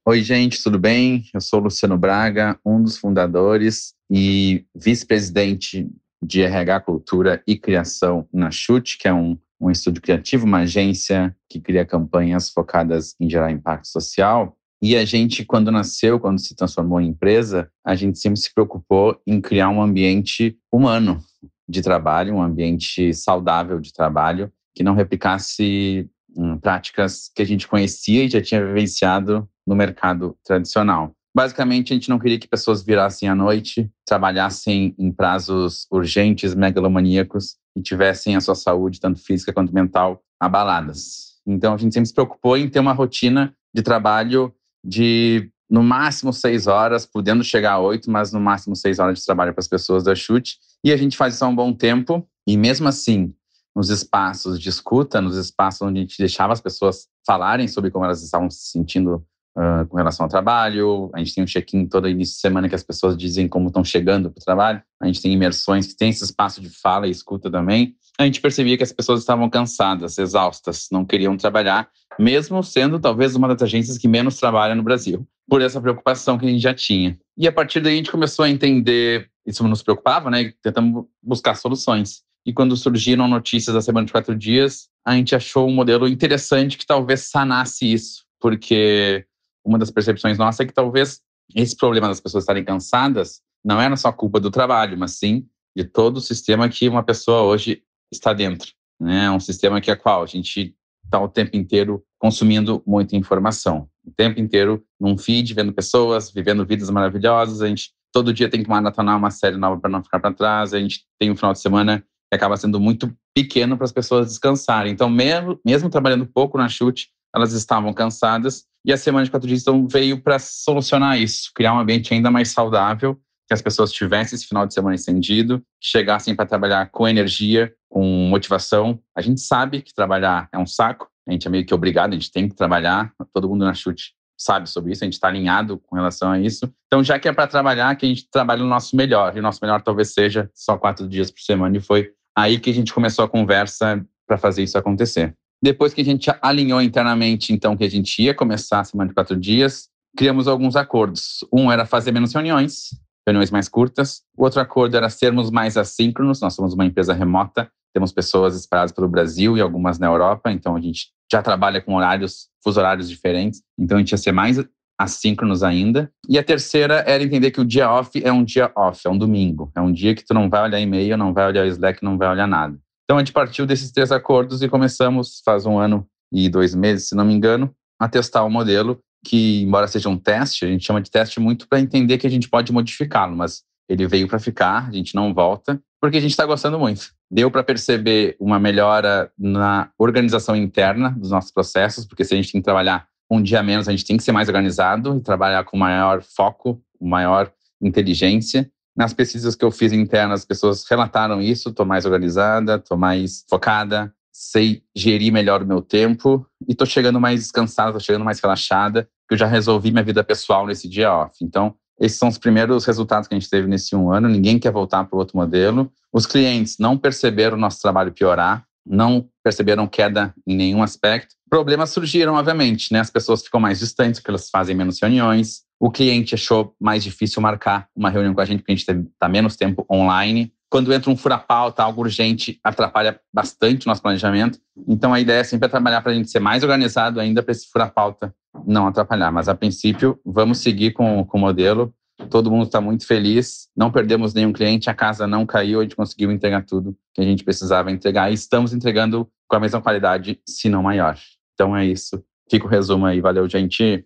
Oi, gente, tudo bem? Eu sou Luciano Braga, um dos fundadores e vice-presidente de RH, Cultura e Criação na Chute, que é um, um estúdio criativo, uma agência que cria campanhas focadas em gerar impacto social. E a gente, quando nasceu, quando se transformou em empresa, a gente sempre se preocupou em criar um ambiente humano de trabalho, um ambiente saudável de trabalho, que não replicasse hum, práticas que a gente conhecia e já tinha vivenciado no mercado tradicional. Basicamente, a gente não queria que pessoas virassem à noite, trabalhassem em prazos urgentes, megalomaníacos e tivessem a sua saúde, tanto física quanto mental, abaladas. Então, a gente sempre se preocupou em ter uma rotina de trabalho de no máximo seis horas, podendo chegar a oito, mas no máximo seis horas de trabalho para as pessoas da chute. E a gente faz isso há um bom tempo. E mesmo assim, nos espaços de escuta, nos espaços onde a gente deixava as pessoas falarem sobre como elas estavam se sentindo uh, com relação ao trabalho. A gente tem um check-in todo início de semana que as pessoas dizem como estão chegando para o trabalho. A gente tem imersões que tem esse espaço de fala e escuta também. A gente percebia que as pessoas estavam cansadas, exaustas, não queriam trabalhar, mesmo sendo talvez uma das agências que menos trabalha no Brasil, por essa preocupação que a gente já tinha. E a partir daí a gente começou a entender, isso nos preocupava, né? Tentamos buscar soluções. E quando surgiram notícias da semana de quatro dias, a gente achou um modelo interessante que talvez sanasse isso, porque uma das percepções nossas é que talvez esse problema das pessoas estarem cansadas não era só culpa do trabalho, mas sim de todo o sistema que uma pessoa hoje está dentro. Né? Um sistema que é qual a gente está o tempo inteiro consumindo muita informação, o tempo inteiro num feed, vendo pessoas, vivendo vidas maravilhosas. A gente todo dia tem que maratonar uma série nova para não ficar para trás. A gente tem um final de semana que acaba sendo muito pequeno para as pessoas descansarem. Então, mesmo, mesmo trabalhando pouco na chute, elas estavam cansadas e a semana de quatro dias então, veio para solucionar isso, criar um ambiente ainda mais saudável, que as pessoas tivessem esse final de semana estendido, que chegassem para trabalhar com energia, com motivação. A gente sabe que trabalhar é um saco, a gente é meio que obrigado, a gente tem que trabalhar, todo mundo na chute sabe sobre isso, a gente está alinhado com relação a isso. Então, já que é para trabalhar, que a gente trabalhe o nosso melhor, e o nosso melhor talvez seja só quatro dias por semana, e foi aí que a gente começou a conversa para fazer isso acontecer. Depois que a gente alinhou internamente, então, que a gente ia começar a semana de quatro dias, criamos alguns acordos. Um era fazer menos reuniões, reuniões mais curtas. O outro acordo era sermos mais assíncronos. Nós somos uma empresa remota, temos pessoas espalhadas pelo Brasil e algumas na Europa, então a gente já trabalha com horários, fuso horários diferentes. Então a gente ia ser mais assíncronos ainda. E a terceira era entender que o dia off é um dia off, é um domingo. É um dia que tu não vai olhar e-mail, não vai olhar o Slack, não vai olhar nada. Então a gente partiu desses três acordos e começamos, faz um ano e dois meses, se não me engano, a testar o modelo que, embora seja um teste, a gente chama de teste muito para entender que a gente pode modificá-lo, mas ele veio para ficar, a gente não volta, porque a gente está gostando muito. Deu para perceber uma melhora na organização interna dos nossos processos, porque se a gente tem que trabalhar um dia menos, a gente tem que ser mais organizado e trabalhar com maior foco, maior inteligência. Nas pesquisas que eu fiz internas, as pessoas relataram isso: estou mais organizada, estou mais focada, sei gerir melhor o meu tempo e estou chegando mais descansada, estou chegando mais relaxada, porque eu já resolvi minha vida pessoal nesse dia off. Então, esses são os primeiros resultados que a gente teve nesse um ano. Ninguém quer voltar para o outro modelo. Os clientes não perceberam o nosso trabalho piorar, não perceberam queda em nenhum aspecto. Problemas surgiram, obviamente, né? As pessoas ficam mais distantes, porque elas fazem menos reuniões. O cliente achou mais difícil marcar uma reunião com a gente, porque a gente está menos tempo online. Quando entra um fura-pauta, algo urgente, atrapalha bastante o nosso planejamento. Então, a ideia é sempre trabalhar para a gente ser mais organizado ainda para esse fura-pauta não atrapalhar. Mas, a princípio, vamos seguir com, com o modelo. Todo mundo está muito feliz. Não perdemos nenhum cliente, a casa não caiu, a gente conseguiu entregar tudo que a gente precisava entregar. E estamos entregando com a mesma qualidade, se não maior. Então, é isso. Fica o resumo aí. Valeu, gente.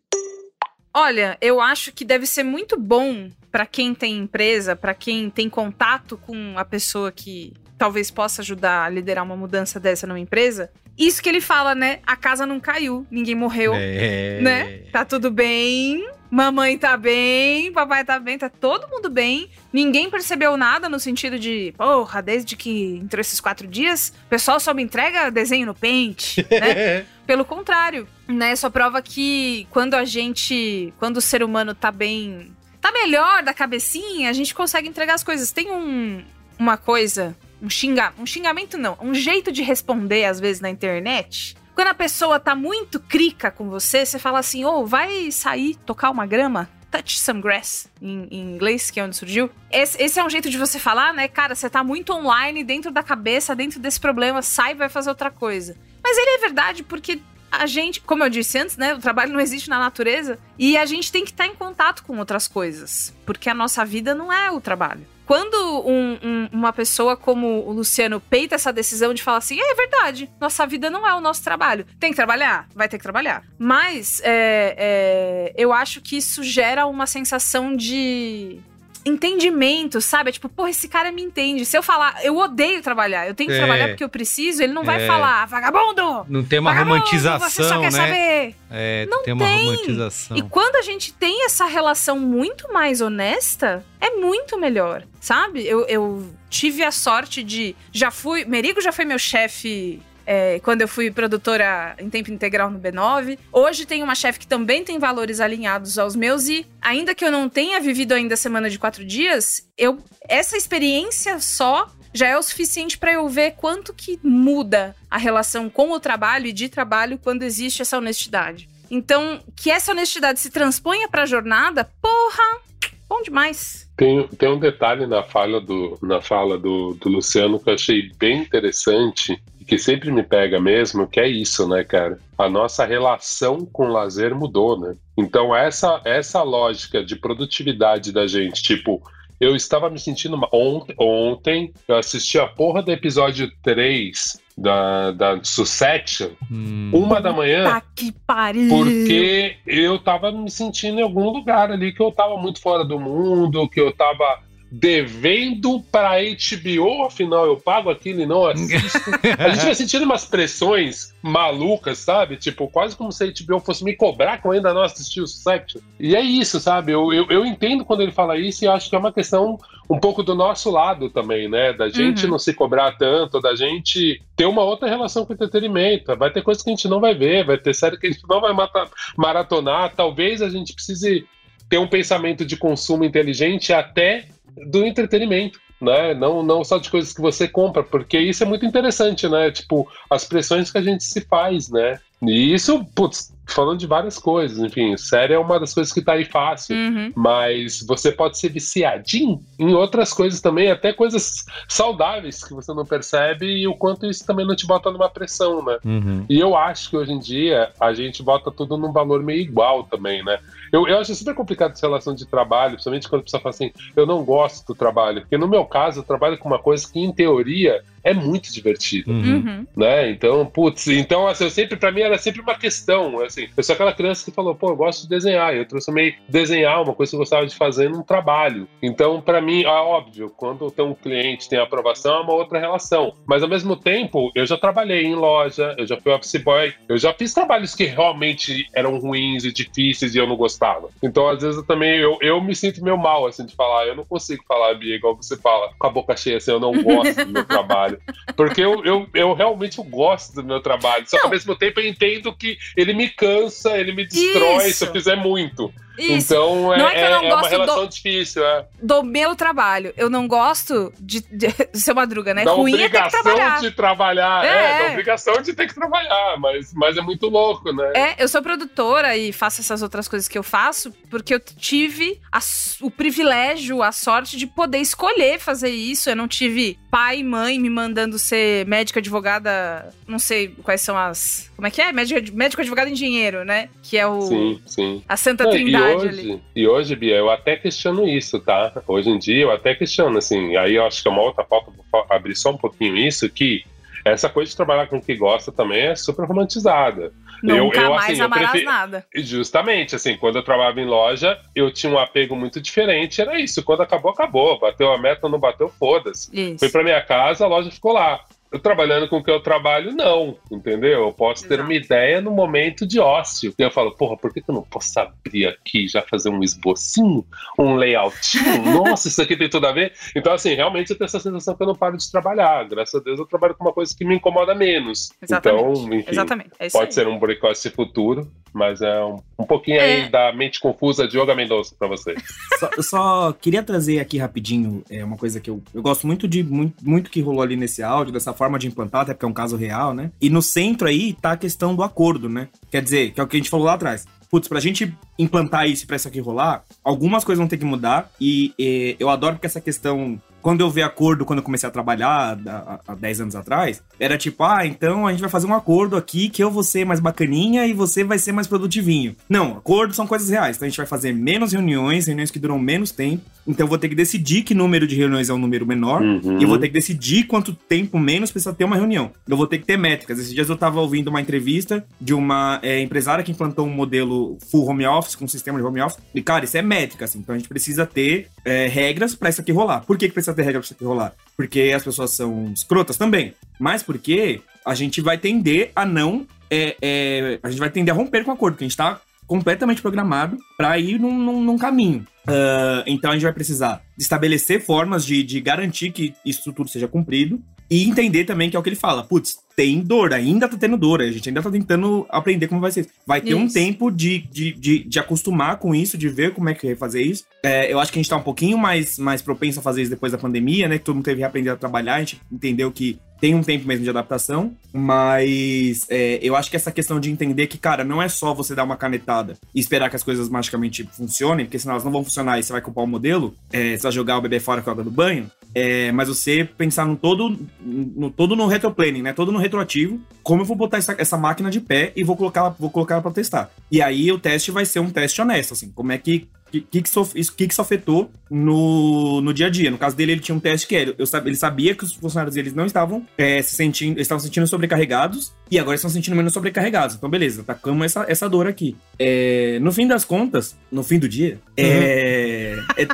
Olha, eu acho que deve ser muito bom para quem tem empresa, para quem tem contato com a pessoa que talvez possa ajudar a liderar uma mudança dessa numa empresa. Isso que ele fala, né? A casa não caiu, ninguém morreu, é... né? Tá tudo bem. Mamãe tá bem, papai tá bem, tá todo mundo bem. Ninguém percebeu nada no sentido de, porra, desde que entrou esses quatro dias, o pessoal só me entrega desenho no pente, né? Pelo contrário, né? Só prova que quando a gente, quando o ser humano tá bem, tá melhor da cabecinha, a gente consegue entregar as coisas. Tem um, uma coisa, um xinga, um xingamento não, um jeito de responder às vezes na internet quando a pessoa tá muito crica com você, você fala assim: ô, oh, vai sair tocar uma grama? Touch some grass, em, em, inglês, que é onde surgiu. Esse, esse, é um jeito de você falar, né? Cara, você tá muito online, dentro da cabeça, dentro desse problema, sai e vai fazer outra coisa. Mas ele é verdade porque a gente, como eu disse antes, né? O trabalho não existe na natureza e a gente tem que estar tá em contato com outras coisas, porque a nossa vida não é o trabalho quando um, um, uma pessoa como o Luciano peita essa decisão de falar assim, é, é, verdade, nossa vida não é o nosso trabalho. Tem que trabalhar? Vai ter que trabalhar. Mas é, é, eu acho que isso gera uma sensação de entendimento, sabe? É tipo, porra, esse cara me entende. Se eu falar, eu odeio trabalhar, eu tenho que é, trabalhar porque eu preciso, ele não vai é, falar, vagabundo! Não tem uma romantização, você só quer né? Saber. É, não tem uma tem. romantização. E quando a gente tem essa relação muito mais honesta, é muito melhor, sabe? Eu, eu tive a sorte de. Já fui. Merigo já foi meu chefe é, quando eu fui produtora em tempo integral no B9. Hoje tem uma chefe que também tem valores alinhados aos meus e, ainda que eu não tenha vivido ainda a semana de quatro dias, eu essa experiência só já é o suficiente para eu ver quanto que muda a relação com o trabalho e de trabalho quando existe essa honestidade. Então, que essa honestidade se transponha para a jornada, porra, bom demais. Tem, tem um detalhe na fala, do, na fala do, do Luciano que eu achei bem interessante que sempre me pega mesmo, que é isso, né, cara? A nossa relação com o lazer mudou, né? Então, essa, essa lógica de produtividade da gente, tipo, eu estava me sentindo. Ontem, ontem eu assisti a porra do episódio 3 da, da Succession, hum. uma da manhã. Tá que pariu! Porque eu tava me sentindo em algum lugar ali que eu tava muito fora do mundo, que eu tava devendo para HBO, afinal eu pago aquilo e não assisto. a gente vai sentindo umas pressões malucas, sabe? Tipo, quase como se a HBO fosse me cobrar que eu ainda não assisti o Section. E é isso, sabe? Eu, eu, eu, entendo quando ele fala isso e acho que é uma questão um pouco do nosso lado também, né? Da gente uhum. não se cobrar tanto, da gente ter uma outra relação com o entretenimento. Vai ter coisas que a gente não vai ver, vai ter série que a gente não vai matar, maratonar. Talvez a gente precise ter um pensamento de consumo inteligente até do entretenimento, né? Não, não só de coisas que você compra, porque isso é muito interessante, né? Tipo, as pressões que a gente se faz, né? E isso, putz, falando de várias coisas, enfim, série é uma das coisas que tá aí fácil, uhum. mas você pode ser viciadinho em outras coisas também, até coisas saudáveis que você não percebe e o quanto isso também não te bota numa pressão, né? Uhum. E eu acho que hoje em dia a gente bota tudo num valor meio igual também, né? Eu, eu acho super complicado essa relação de trabalho, principalmente quando a pessoa fala assim, eu não gosto do trabalho. Porque no meu caso, eu trabalho com uma coisa que, em teoria, é muito divertido, uhum. uhum. né? Então, putz, então assim, eu sempre para mim era sempre uma questão, assim, eu sou aquela criança que falou, pô, eu gosto de desenhar, eu transformei desenhar uma coisa que eu gostava de fazer num trabalho. Então, para mim, é óbvio, quando tem um cliente tem aprovação é uma outra relação, mas ao mesmo tempo, eu já trabalhei em loja, eu já fui office boy, eu já fiz trabalhos que realmente eram ruins e difíceis e eu não gostava. Então, às vezes eu também eu, eu me sinto meio mal assim de falar, eu não consigo falar, Bia, igual você fala, com a boca cheia assim, eu não gosto do meu trabalho trabalho. Porque eu, eu, eu realmente gosto do meu trabalho. Só que ao mesmo tempo eu entendo que ele me cansa, ele me destrói Isso. se eu fizer muito. Isso. Então é, não é, que eu não é, gosto uma relação do, difícil, é. Do meu trabalho. Eu não gosto de, de, de ser madruga, né? Da Ruim obrigação é ter que trabalhar. de trabalhar. É. é, da obrigação de ter que trabalhar, mas, mas é muito louco, né? É, eu sou produtora e faço essas outras coisas que eu faço porque eu tive a, o privilégio, a sorte de poder escolher fazer isso. Eu não tive pai e mãe me mandando ser médica, advogada, não sei quais são as como é que é? Médico, médico advogado engenheiro, né? Que é o. Sim, sim. A Santa Trindade hoje, ali. E hoje, Bia, eu até questiono isso, tá? Hoje em dia eu até questiono, assim. Aí eu acho que é uma outra pauta, vou abrir só um pouquinho isso, que essa coisa de trabalhar com o que gosta também é super romantizada. Nunca eu, eu, mais assim, amarás nada. Justamente, assim, quando eu trabalhava em loja, eu tinha um apego muito diferente, era isso. Quando acabou, acabou. Bateu a meta, não bateu, foda-se. Fui pra minha casa, a loja ficou lá. Eu trabalhando com o que eu trabalho, não, entendeu? Eu posso Exato. ter uma ideia no momento de ócio. E eu falo, porra, por que, que eu não posso abrir aqui já fazer um esbocinho, um layoutinho? Nossa, isso aqui tem tudo a ver. Então, assim, realmente eu tenho essa sensação que eu não paro de trabalhar. Graças a Deus eu trabalho com uma coisa que me incomoda menos. Exatamente. Então, enfim, Exatamente. É pode aí. ser um boicote futuro, mas é um, um pouquinho é. aí da mente confusa de Yoga Mendonça pra vocês. Só, eu só queria trazer aqui rapidinho é, uma coisa que eu, eu gosto muito de muito, muito que rolou ali nesse áudio, dessa forma de implantar, até porque é um caso real, né? E no centro aí tá a questão do acordo, né? Quer dizer, que é o que a gente falou lá atrás putz, pra gente implantar isso pra isso aqui rolar, algumas coisas vão ter que mudar. E, e eu adoro porque essa questão quando eu vi acordo, quando eu comecei a trabalhar há, há 10 anos atrás, era tipo, ah, então a gente vai fazer um acordo aqui que eu vou ser mais bacaninha e você vai ser mais produtivinho. Não, acordos são coisas reais. Então a gente vai fazer menos reuniões, reuniões que duram menos tempo. Então eu vou ter que decidir que número de reuniões é um número menor. Uhum. E eu vou ter que decidir quanto tempo menos precisa ter uma reunião. Eu vou ter que ter métricas. Esses dias eu tava ouvindo uma entrevista de uma é, empresária que implantou um modelo full home office, com um sistema de home office. E, cara, isso é métrica, assim. Então a gente precisa ter é, regras para isso aqui rolar. Por que, que precisa ter regra pra isso aqui rolar? Porque as pessoas são escrotas também. Mas porque a gente vai tender a não. É, é, a gente vai tender a romper com o acordo, porque a gente tá completamente programado para ir num, num, num caminho. Uh, então a gente vai precisar estabelecer formas de, de garantir que isso tudo seja cumprido e entender também que é o que ele fala. Putz, tem dor, ainda tá tendo dor, a gente ainda tá tentando aprender como vai ser. Vai ter isso. um tempo de, de, de, de, acostumar com isso, de ver como é que é fazer isso. É, eu acho que a gente tá um pouquinho mais, mais propenso a fazer isso depois da pandemia, né? Que todo mundo teve que aprender a trabalhar, a gente entendeu que tem um tempo mesmo de adaptação, mas é, eu acho que essa questão de entender que, cara, não é só você dar uma canetada e esperar que as coisas magicamente funcionem, porque senão elas não vão funcionar e você vai culpar o modelo, é, você vai jogar o bebê fora com a água do banho, é, mas você pensar no todo no todo no retroplaning, né? Todo no retroativo, como eu vou botar essa, essa máquina de pé e vou colocar vou colocar ela para testar. E aí o teste vai ser um teste honesto, assim, como é que que, que, isso, que, que isso afetou no, no dia a dia. No caso dele, ele tinha um teste que era, eu, ele sabia que os funcionários deles não estavam é, se sentindo, estavam se sentindo sobrecarregados e agora estão se sentindo menos sobrecarregados. Então, beleza, atacamos essa, essa dor aqui. É, no fim das contas, no fim do dia, é, uhum. é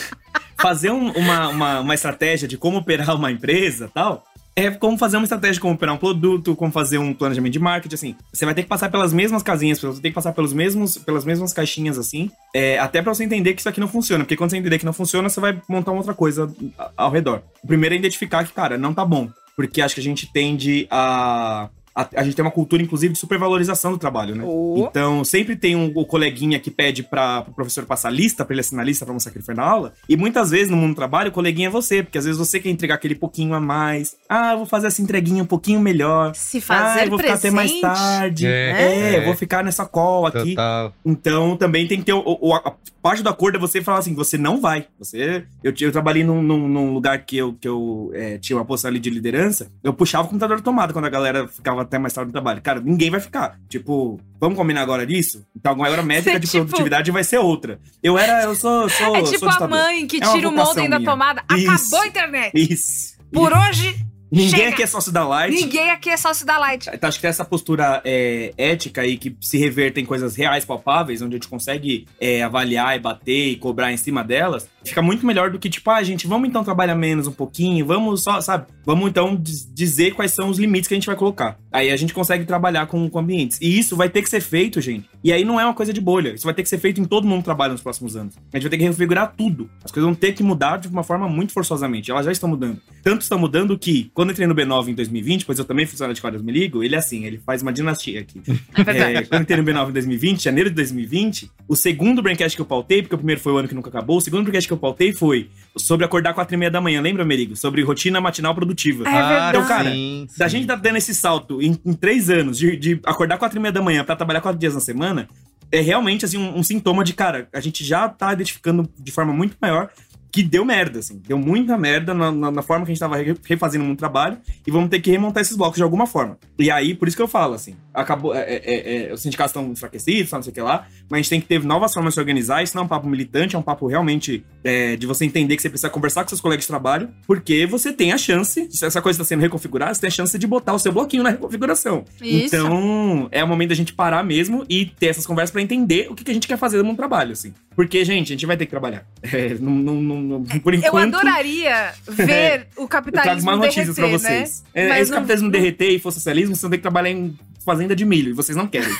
fazer um, uma, uma, uma estratégia de como operar uma empresa tal é como fazer uma estratégia, como operar um produto, como fazer um planejamento de marketing, assim. Você vai ter que passar pelas mesmas casinhas, você tem que passar pelos mesmos, pelas mesmas caixinhas, assim, é, até para você entender que isso aqui não funciona. Porque quando você entender que não funciona, você vai montar uma outra coisa ao redor. O primeiro é identificar que, cara, não tá bom. Porque acho que a gente tende a a, a, gente tem uma cultura, inclusive, de supervalorização do trabalho, né? Oh. Então, sempre tem um, o coleguinha que pede para o pro professor passar lista, para ele assinar lista para mostrar que ele foi na aula. E muitas vezes no mundo do trabalho, o coleguinha é você, porque às vezes você quer entregar aquele pouquinho a mais. Ah, eu vou fazer essa entreguinha um pouquinho melhor. Se fazer ah, eu vou presente. ficar até mais tarde. É, é, vou ficar nessa call aqui. Total. Então, também tem que ter o, o, a parte do acordo é você falar assim, você não vai. Você, eu, eu trabalhei num, num, num lugar que eu, que eu é, tinha uma posição ali de liderança, eu puxava o computador tomado quando a galera ficava até mais tarde no trabalho. Cara, ninguém vai ficar. Tipo, vamos combinar agora disso? Então agora a métrica de tipo... produtividade vai ser outra. Eu era, eu sou, sou É tipo sou a mãe que é tira o modem da tomada. Isso, Acabou a internet. Isso. Por isso. hoje Ninguém Chega. aqui é sócio da Light. Ninguém aqui é sócio da Light. Então, acho que essa postura é, ética aí que se reverta em coisas reais, palpáveis, onde a gente consegue é, avaliar e bater e cobrar em cima delas, fica muito melhor do que, tipo, ah, gente, vamos então trabalhar menos um pouquinho, vamos só, sabe? Vamos então dizer quais são os limites que a gente vai colocar. Aí a gente consegue trabalhar com, com ambientes. E isso vai ter que ser feito, gente. E aí não é uma coisa de bolha. Isso vai ter que ser feito em todo mundo que trabalha nos próximos anos. A gente vai ter que refigurar tudo. As coisas vão ter que mudar de uma forma muito forçosamente. Elas já estão mudando. Tanto estão mudando que, quando eu entrei no B9 em 2020, pois eu também funcionário de Correios Me Ligo, ele é assim, ele faz uma dinastia aqui. É, quando eu entrei no B9 em 2020, janeiro de 2020, o segundo Braincast que eu pautei, porque o primeiro foi o ano que nunca acabou, o segundo Braincast que eu pautei foi sobre acordar quatro e meia da manhã, lembra, Merigo? Sobre rotina matinal produtiva. É verdade. Então, cara, sim, sim. da gente tá dando esse salto em, em três anos de, de acordar quatro e meia da manhã para trabalhar quatro dias na semana, é realmente assim um, um, sintoma de, cara, a gente já tá identificando de forma muito maior que deu merda, assim. Deu muita merda na, na, na forma que a gente tava refazendo um trabalho e vamos ter que remontar esses blocos de alguma forma. E aí, por isso que eu falo, assim, acabou. É, é, é, é os sindicatos estão enfraquecidos, não sei o que lá, mas a gente tem que ter novas formas de se organizar. Isso não é um papo militante, é um papo realmente é, de você entender que você precisa conversar com seus colegas de trabalho, porque você tem a chance, se essa coisa está sendo reconfigurada, você tem a chance de botar o seu bloquinho na reconfiguração. Isso. Então, é o momento da gente parar mesmo e ter essas conversas para entender o que, que a gente quer fazer no trabalho, assim. Porque, gente, a gente vai ter que trabalhar. É, não, não, por enquanto. Eu adoraria ver é, o capitalismo. Eu trago mais notícias derreter, pra né? vocês. Né? É, se o capitalismo não... derreter e for socialismo, vocês vão ter que trabalhar em fazenda de milho, e vocês não querem.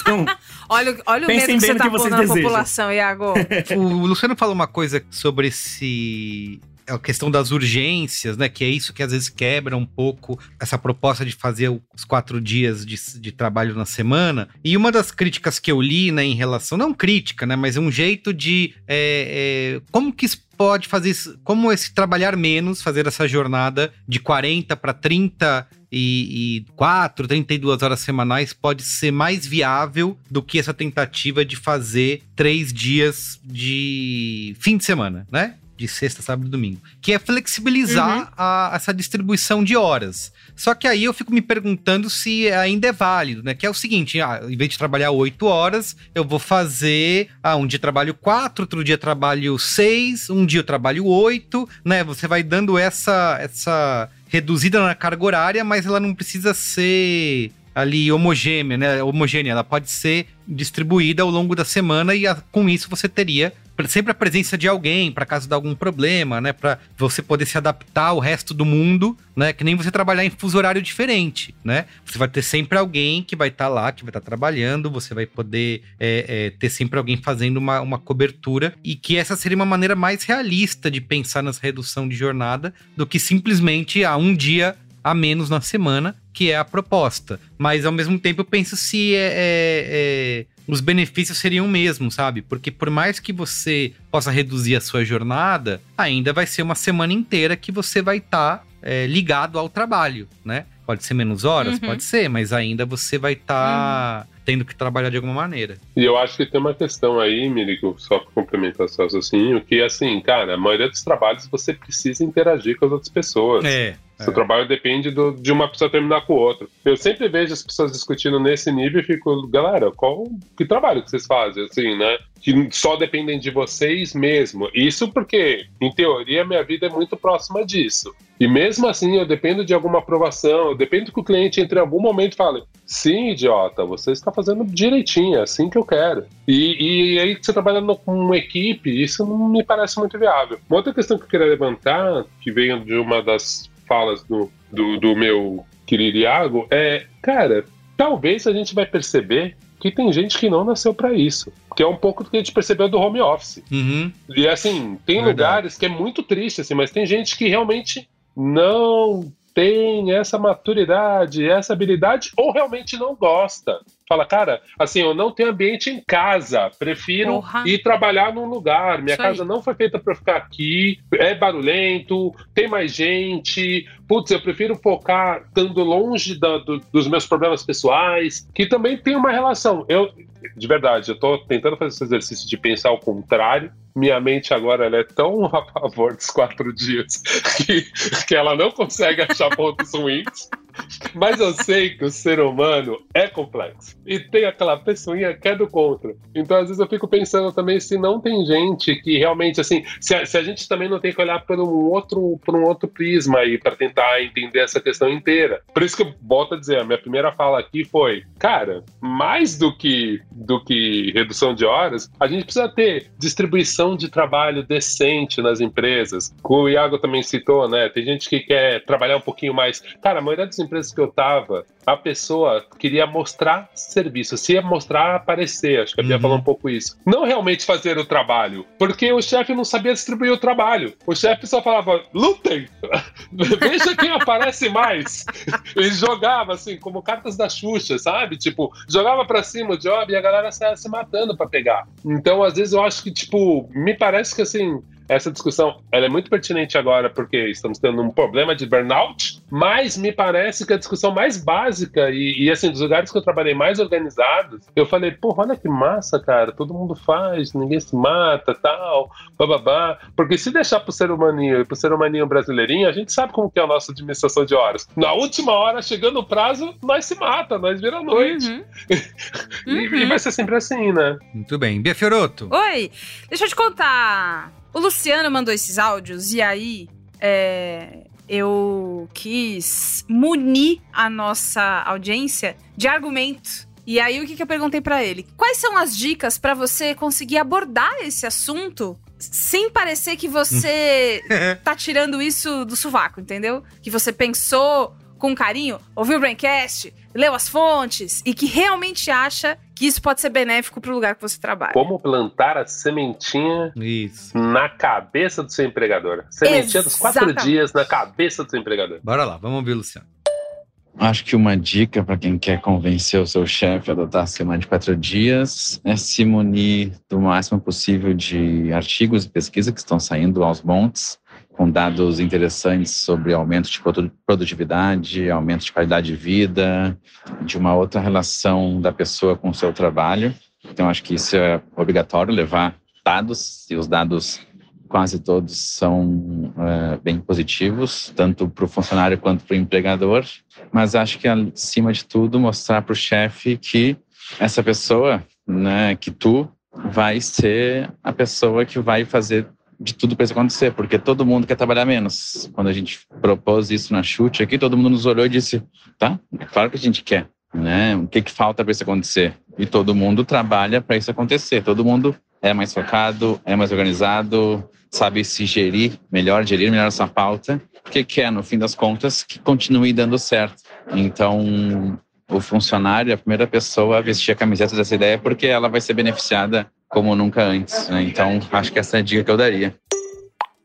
Então. olha, olha o medo que você tá pondo na população, Iago. o Luciano falou uma coisa sobre esse é a questão das urgências, né? Que é isso que às vezes quebra um pouco essa proposta de fazer os quatro dias de, de trabalho na semana. E uma das críticas que eu li, né, em relação, não crítica, né? Mas um jeito de é, é, como que pode fazer isso, como esse trabalhar menos, fazer essa jornada de 40 para 30 e, e 4, 32 horas semanais pode ser mais viável do que essa tentativa de fazer três dias de fim de semana, né? De sexta, sábado e domingo, que é flexibilizar uhum. a, essa distribuição de horas. Só que aí eu fico me perguntando se ainda é válido, né? Que é o seguinte: ah, em vez de trabalhar oito horas, eu vou fazer. Ah, um dia trabalho quatro, outro dia trabalho seis, um dia eu trabalho oito, né? Você vai dando essa, essa reduzida na carga horária, mas ela não precisa ser ali homogênea, né? Homogênea, ela pode ser distribuída ao longo da semana e a, com isso você teria sempre a presença de alguém para caso de algum problema, né, para você poder se adaptar ao resto do mundo, né, que nem você trabalhar em fuso horário diferente, né? Você vai ter sempre alguém que vai estar tá lá, que vai estar tá trabalhando, você vai poder é, é, ter sempre alguém fazendo uma, uma cobertura e que essa seria uma maneira mais realista de pensar nessa redução de jornada do que simplesmente a um dia a menos na semana, que é a proposta. Mas ao mesmo tempo eu penso se é, é, é, os benefícios seriam o mesmo, sabe? Porque por mais que você possa reduzir a sua jornada, ainda vai ser uma semana inteira que você vai estar tá, é, ligado ao trabalho, né? Pode ser menos horas? Uhum. Pode ser, mas ainda você vai estar. Tá uhum tendo que trabalhar de alguma maneira. E eu acho que tem uma questão aí, Mirico, só para complementar seu raciocínio, que assim, cara, a maioria dos trabalhos você precisa interagir com as outras pessoas. É. Seu é. trabalho depende do, de uma pessoa terminar com o outro. Eu sempre vejo as pessoas discutindo nesse nível e fico, galera, qual que trabalho que vocês fazem, assim, né? Que só dependem de vocês mesmo. Isso porque, em teoria, minha vida é muito próxima disso. E mesmo assim, eu dependo de alguma aprovação, eu dependo que o cliente entre em algum momento e fale: sim, idiota, você está fazendo direitinho, é assim que eu quero. E, e aí, você trabalhando com uma equipe, isso não me parece muito viável. Uma outra questão que eu queria levantar, que veio de uma das falas do, do, do meu querido Iago é, cara, talvez a gente vai perceber que tem gente que não nasceu para isso. Que é um pouco do que a gente percebeu do home office. Uhum. E assim, tem Verdade. lugares que é muito triste, assim, mas tem gente que realmente não tem essa maturidade, essa habilidade, ou realmente não gosta. Fala, cara, assim, eu não tenho ambiente em casa, prefiro Porra. ir trabalhar num lugar. Minha Isso casa aí. não foi feita para ficar aqui, é barulhento, tem mais gente. Putz, eu prefiro focar estando longe da, do, dos meus problemas pessoais, que também tem uma relação. Eu, de verdade, eu tô tentando fazer esse exercício de pensar ao contrário. Minha mente agora ela é tão a favor dos quatro dias que, que ela não consegue achar pontos ruins. Mas eu sei que o ser humano é complexo. E tem aquela pessoinha que é do contra. Então, às vezes, eu fico pensando também se não tem gente que realmente, assim, se a, se a gente também não tem que olhar por um outro, por um outro prisma aí, para tentar entender essa questão inteira. Por isso que eu volto a dizer, a minha primeira fala aqui foi, cara, mais do que, do que redução de horas, a gente precisa ter distribuição de trabalho decente nas empresas. O Iago também citou, né? Tem gente que quer trabalhar um pouquinho mais. Cara, a maioria das empresas que eu tava, a pessoa queria mostrar serviço, se ia mostrar aparecer, acho que a Bia uhum. falou um pouco isso. Não realmente fazer o trabalho, porque o chefe não sabia distribuir o trabalho. O chefe só falava, lutem! Veja quem aparece mais! Ele jogava assim, como cartas da Xuxa, sabe? Tipo, jogava pra cima o job e a galera saia se matando para pegar. Então, às vezes, eu acho que, tipo, me parece que assim essa discussão ela é muito pertinente agora porque estamos tendo um problema de burnout, mas me parece que a discussão mais básica e, e assim, dos lugares que eu trabalhei mais organizados, eu falei, pô, olha que massa, cara, todo mundo faz, ninguém se mata, tal, bababá. Porque se deixar pro ser humaninho e pro ser humaninho brasileirinho, a gente sabe como que é a nossa administração de horas. Na última hora, chegando o prazo, nós se mata, nós vira noite. Uhum. e, uhum. e, vai ser sempre assim, né? Muito bem. Bia Fioroto. Oi, deixa eu te contar. O Luciano mandou esses áudios e aí é, eu quis munir a nossa audiência de argumento E aí o que, que eu perguntei para ele? Quais são as dicas para você conseguir abordar esse assunto sem parecer que você tá tirando isso do sovaco, entendeu? Que você pensou com carinho, ouviu o Braincast, leu as fontes e que realmente acha que isso pode ser benéfico para o lugar que você trabalha. Como plantar a sementinha isso. na cabeça do seu empregador. Sementinha Exatamente. dos quatro dias na cabeça do seu empregador. Bora lá, vamos ouvir, Luciano. Acho que uma dica para quem quer convencer o seu chefe a adotar a semana de quatro dias é se munir do máximo possível de artigos e pesquisa que estão saindo aos montes com dados interessantes sobre aumento de produtividade, aumento de qualidade de vida, de uma outra relação da pessoa com o seu trabalho. Então, acho que isso é obrigatório levar dados, e os dados quase todos são é, bem positivos, tanto para o funcionário quanto para o empregador. Mas acho que, acima de tudo, mostrar para o chefe que essa pessoa, né, que tu vai ser a pessoa que vai fazer de tudo para isso acontecer, porque todo mundo quer trabalhar menos. Quando a gente propôs isso na chute aqui, todo mundo nos olhou e disse: tá, claro que a gente quer, né? O que, que falta para isso acontecer? E todo mundo trabalha para isso acontecer. Todo mundo é mais focado, é mais organizado, sabe se gerir melhor, gerir melhor essa pauta, porque quer, no fim das contas, que continue dando certo. Então, o funcionário a primeira pessoa a vestir a camiseta dessa ideia porque ela vai ser beneficiada como nunca antes. Né? Então, acho que essa é a dica que eu daria.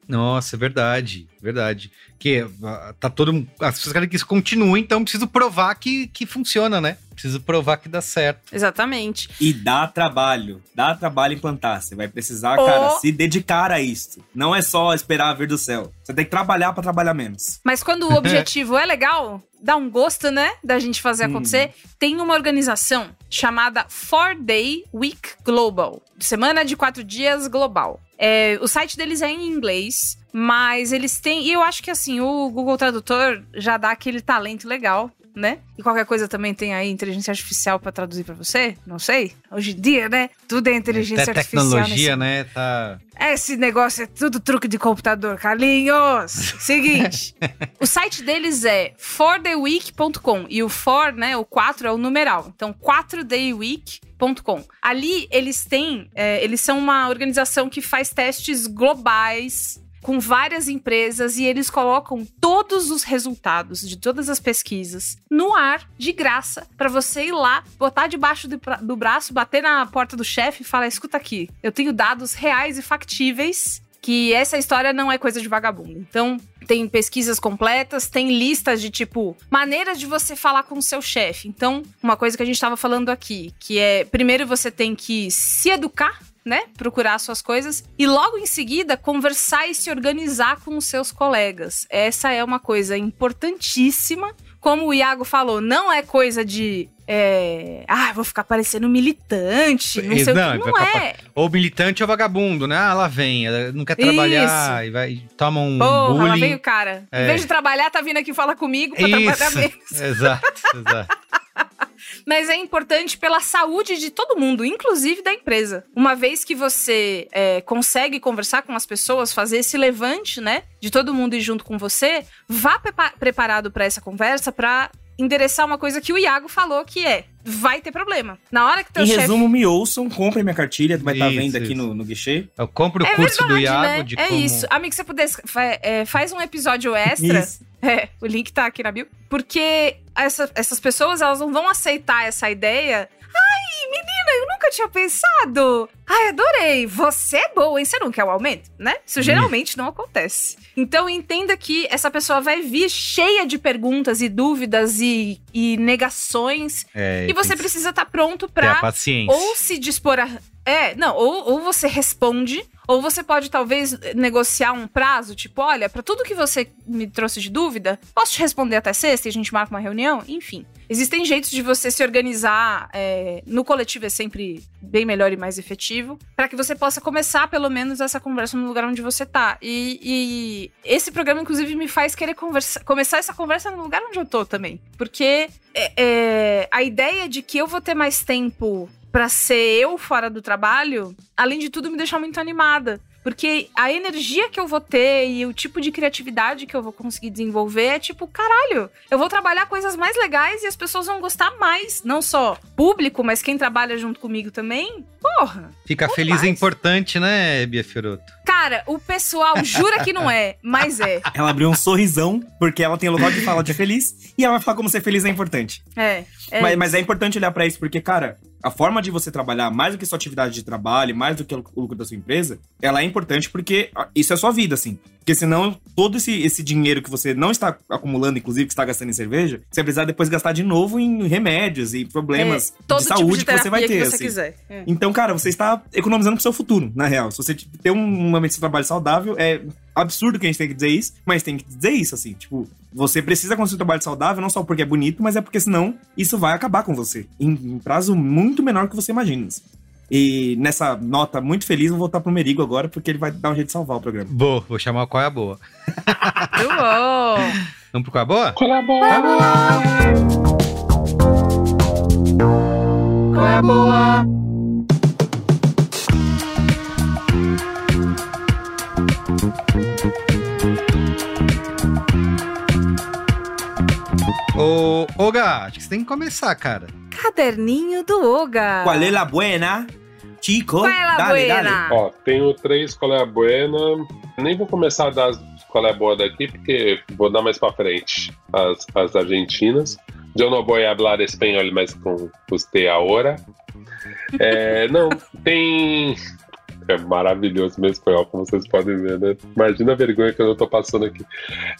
Nossa, é verdade, verdade. Que ah, tá todo. As pessoas querem que isso continue, então preciso provar que, que funciona, né? Preciso provar que dá certo. Exatamente. E dá trabalho. Dá trabalho implantar. Você vai precisar, cara, se dedicar a isso. Não é só esperar vir do céu. Você tem que trabalhar para trabalhar menos. Mas quando o objetivo é legal, dá um gosto, né? Da gente fazer hum. acontecer. Tem uma organização chamada Four Day Week Global. Semana de quatro dias global. É, o site deles é em inglês, mas eles têm. E eu acho que assim, o Google Tradutor já dá aquele talento legal né? E qualquer coisa também tem aí inteligência artificial para traduzir para você? Não sei. Hoje em dia, né? Tudo é inteligência Até artificial. tecnologia, nesse... né? Tá... Esse negócio é tudo truque de computador, Carlinhos. Seguinte, o site deles é fortheweek.com e o for, né, o 4 é o numeral. Então, 4dayweek.com. Ali eles têm, é, eles são uma organização que faz testes globais com várias empresas e eles colocam todos os resultados de todas as pesquisas no ar, de graça, para você ir lá, botar debaixo do, do braço, bater na porta do chefe e falar: escuta aqui, eu tenho dados reais e factíveis que essa história não é coisa de vagabundo. Então, tem pesquisas completas, tem listas de tipo maneiras de você falar com o seu chefe. Então, uma coisa que a gente estava falando aqui, que é primeiro você tem que se educar né? Procurar suas coisas e logo em seguida conversar e se organizar com os seus colegas. Essa é uma coisa importantíssima. Como o Iago falou, não é coisa de é, ah, vou ficar parecendo militante, não sei não, o que. Não é. Ou militante ou vagabundo, né? Ah, lá vem, ela não quer trabalhar Isso. e vai toma um Porra, bullying. lá vem o cara. É. Em vez de trabalhar, tá vindo aqui falar comigo pra Isso. trabalhar menos. Exato, exato. Mas é importante pela saúde de todo mundo, inclusive da empresa. Uma vez que você é, consegue conversar com as pessoas, fazer esse levante, né, de todo mundo ir junto com você, vá preparado para essa conversa, para endereçar uma coisa que o Iago falou, que é vai ter problema. Na hora que teu Em chefe... resumo, me ouçam, comprem minha cartilha, vai estar tá vendo aqui no, no guichê. Eu compro o é curso verdade, do Iago né? de É como... isso. Amigo, se você pudesse, é, faz um episódio extra. É, o link tá aqui na bio. Porque essa, essas pessoas, elas não vão aceitar essa ideia Menina, eu nunca tinha pensado. Ai, adorei. Você é boa, hein? Você não quer o aumento, né? Isso geralmente não acontece. Então entenda que essa pessoa vai vir cheia de perguntas e dúvidas e, e negações. É, e você precisa estar tá pronto pra ou se dispor a. É, não, ou, ou você responde, ou você pode talvez negociar um prazo, tipo, olha, para tudo que você me trouxe de dúvida, posso te responder até sexta e a gente marca uma reunião? Enfim. Existem jeitos de você se organizar. É, no coletivo é sempre bem melhor e mais efetivo. para que você possa começar, pelo menos, essa conversa no lugar onde você tá. E, e esse programa, inclusive, me faz querer conversa, começar essa conversa no lugar onde eu tô também. Porque é, é, a ideia de que eu vou ter mais tempo para ser eu fora do trabalho, além de tudo, me deixa muito animada. Porque a energia que eu vou ter e o tipo de criatividade que eu vou conseguir desenvolver é tipo, caralho, eu vou trabalhar coisas mais legais e as pessoas vão gostar mais. Não só público, mas quem trabalha junto comigo também. Porra. Ficar feliz é mais. é importante, né, Bia Fioroto? Cara, o pessoal jura que não é, mas é. Ela abriu um sorrisão, porque ela tem o lugar de fala de feliz, e ela vai falar como ser feliz é importante. É. é mas, mas, é importante olhar para isso, porque, cara, a forma de você trabalhar, mais do que sua atividade de trabalho, mais do que o lucro da sua empresa, ela é importante porque isso é sua vida, assim. Porque senão, todo esse, esse dinheiro que você não está acumulando, inclusive que está gastando em cerveja, você vai precisar depois gastar de novo em remédios e problemas é, de saúde tipo de que você vai ter. Que você assim. quiser. É. Então, cara, você está economizando pro seu futuro, na real. Se você ter um momento de trabalho saudável, é absurdo que a gente tem que dizer isso, mas tem que dizer isso, assim. Tipo, você precisa construir um trabalho saudável, não só porque é bonito, mas é porque senão isso vai acabar com você. Em, em prazo muito menor que você imagina. Assim. E nessa nota muito feliz, vou voltar pro Merigo agora, porque ele vai dar um jeito de salvar o programa. Boa, vou chamar o Qual é a Boa. Muito bom! Vamos pro Qual é a Boa? Qual é a Boa? Qual é a Boa? Ô, Oga, acho que você tem que começar, cara. Caderninho do Oga. Qual é a buena? Chico, qual é a dale, buena? Dale. Ó, tenho três qual é a buena. Nem vou começar a dar qual é a boa daqui, porque vou dar mais pra frente as, as argentinas. Eu não vou falar espanhol, mas com você agora. É, não, tem é maravilhoso meu espanhol, como vocês podem ver, né? Imagina a vergonha que eu tô passando aqui.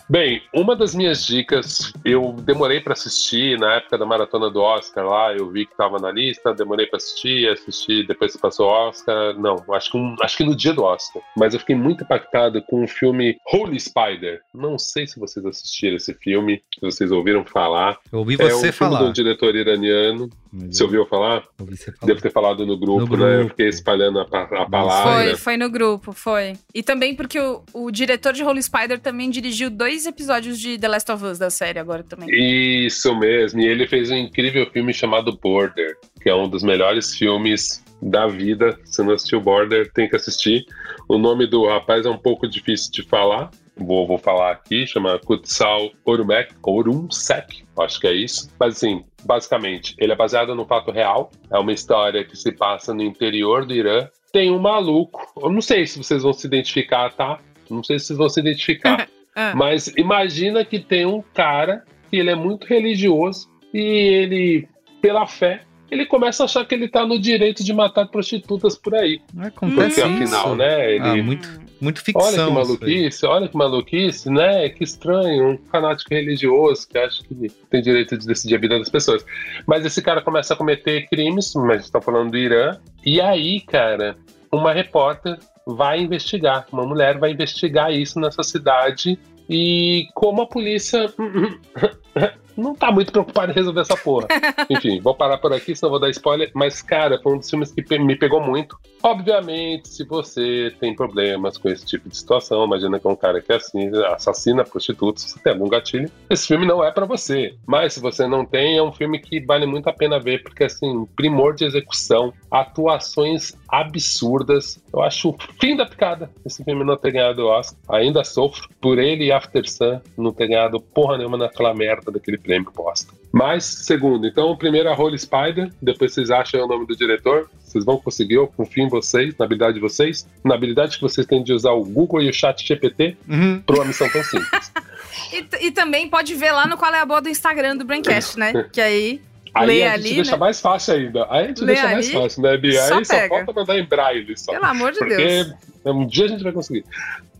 Bem, uma das minhas dicas, eu demorei para assistir na época da maratona do Oscar lá, eu vi que tava na lista, demorei para assistir, assisti depois que passou o Oscar. Não, acho que, um, acho que no dia do Oscar. Mas eu fiquei muito impactado com o filme Holy Spider. Não sei se vocês assistiram esse filme, se vocês ouviram falar. Eu ouvi você é um falar. filme de um diretor iraniano. Você ouviu falar? Ouvi você falar. Devo ter falado no grupo, no grupo. né? Eu fiquei espalhando a, a palavra. Foi, foi no grupo, foi. E também porque o, o diretor de Holy Spider também dirigiu dois episódios de The Last of Us da série agora também. Isso mesmo. E ele fez um incrível filme chamado Border, que é um dos melhores filmes da vida. Se não assistiu Border, tem que assistir. O nome do rapaz é um pouco difícil de falar, vou, vou falar aqui, chama Kutsal Orumek, Orumsek, acho que é isso. Mas assim, basicamente, ele é baseado no fato real, é uma história que se passa no interior do Irã. Tem um maluco, eu não sei se vocês vão se identificar, tá? Não sei se vocês vão se identificar. Ah. Mas imagina que tem um cara que ele é muito religioso e ele, pela fé, ele começa a achar que ele tá no direito de matar prostitutas por aí. Não é Porque afinal, isso. né? Ele, ah, muito, muito ficção. Olha que maluquice, olha que maluquice, né? Que estranho, um fanático religioso que acha que tem direito de decidir a vida das pessoas. Mas esse cara começa a cometer crimes, mas a gente tá falando do Irã. E aí, cara, uma repórter vai investigar, uma mulher vai investigar isso nessa cidade e como a polícia não tá muito preocupado em resolver essa porra. Enfim, vou parar por aqui, senão vou dar spoiler. Mas, cara, foi um dos filmes que me pegou muito. Obviamente, se você tem problemas com esse tipo de situação, imagina que é um cara que assim, assassina prostitutas, você tem algum gatilho, esse filme não é para você. Mas se você não tem, é um filme que vale muito a pena ver, porque assim, primor de execução, atuações absurdas. Eu acho o fim da picada esse filme não ter ganhado o Oscar. Ainda sofro por ele e After Sun não ter ganhado porra nenhuma naquela merda daquele prêmio bosta. Mas, segundo, então, primeiro a Holy Spider, depois vocês acham o nome do diretor, vocês vão conseguir, eu confio em vocês, na habilidade de vocês, na habilidade que vocês têm de usar o Google e o Chat GPT uhum. para uma missão tão simples. e, e, também pode ver lá no Qual é a Boa do Instagram do Braincast, né? que aí Aí Lê a gente ali, deixa né? mais fácil ainda. Aí a gente Lê deixa ali, mais fácil, né, Bia? Só aí pega. só falta mandar em braille. Só. Pelo amor de Porque Deus. um dia a gente vai conseguir.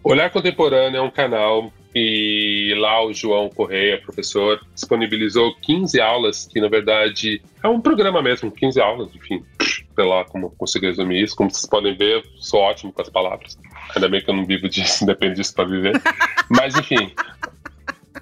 Olhar Contemporâneo é um canal e lá o João Correia, professor, disponibilizou 15 aulas, que na verdade é um programa mesmo, 15 aulas, enfim, sei lá como consigo resumir isso. Como vocês podem ver, sou ótimo com as palavras. Ainda bem que eu não vivo disso, depende disso para viver. Mas enfim,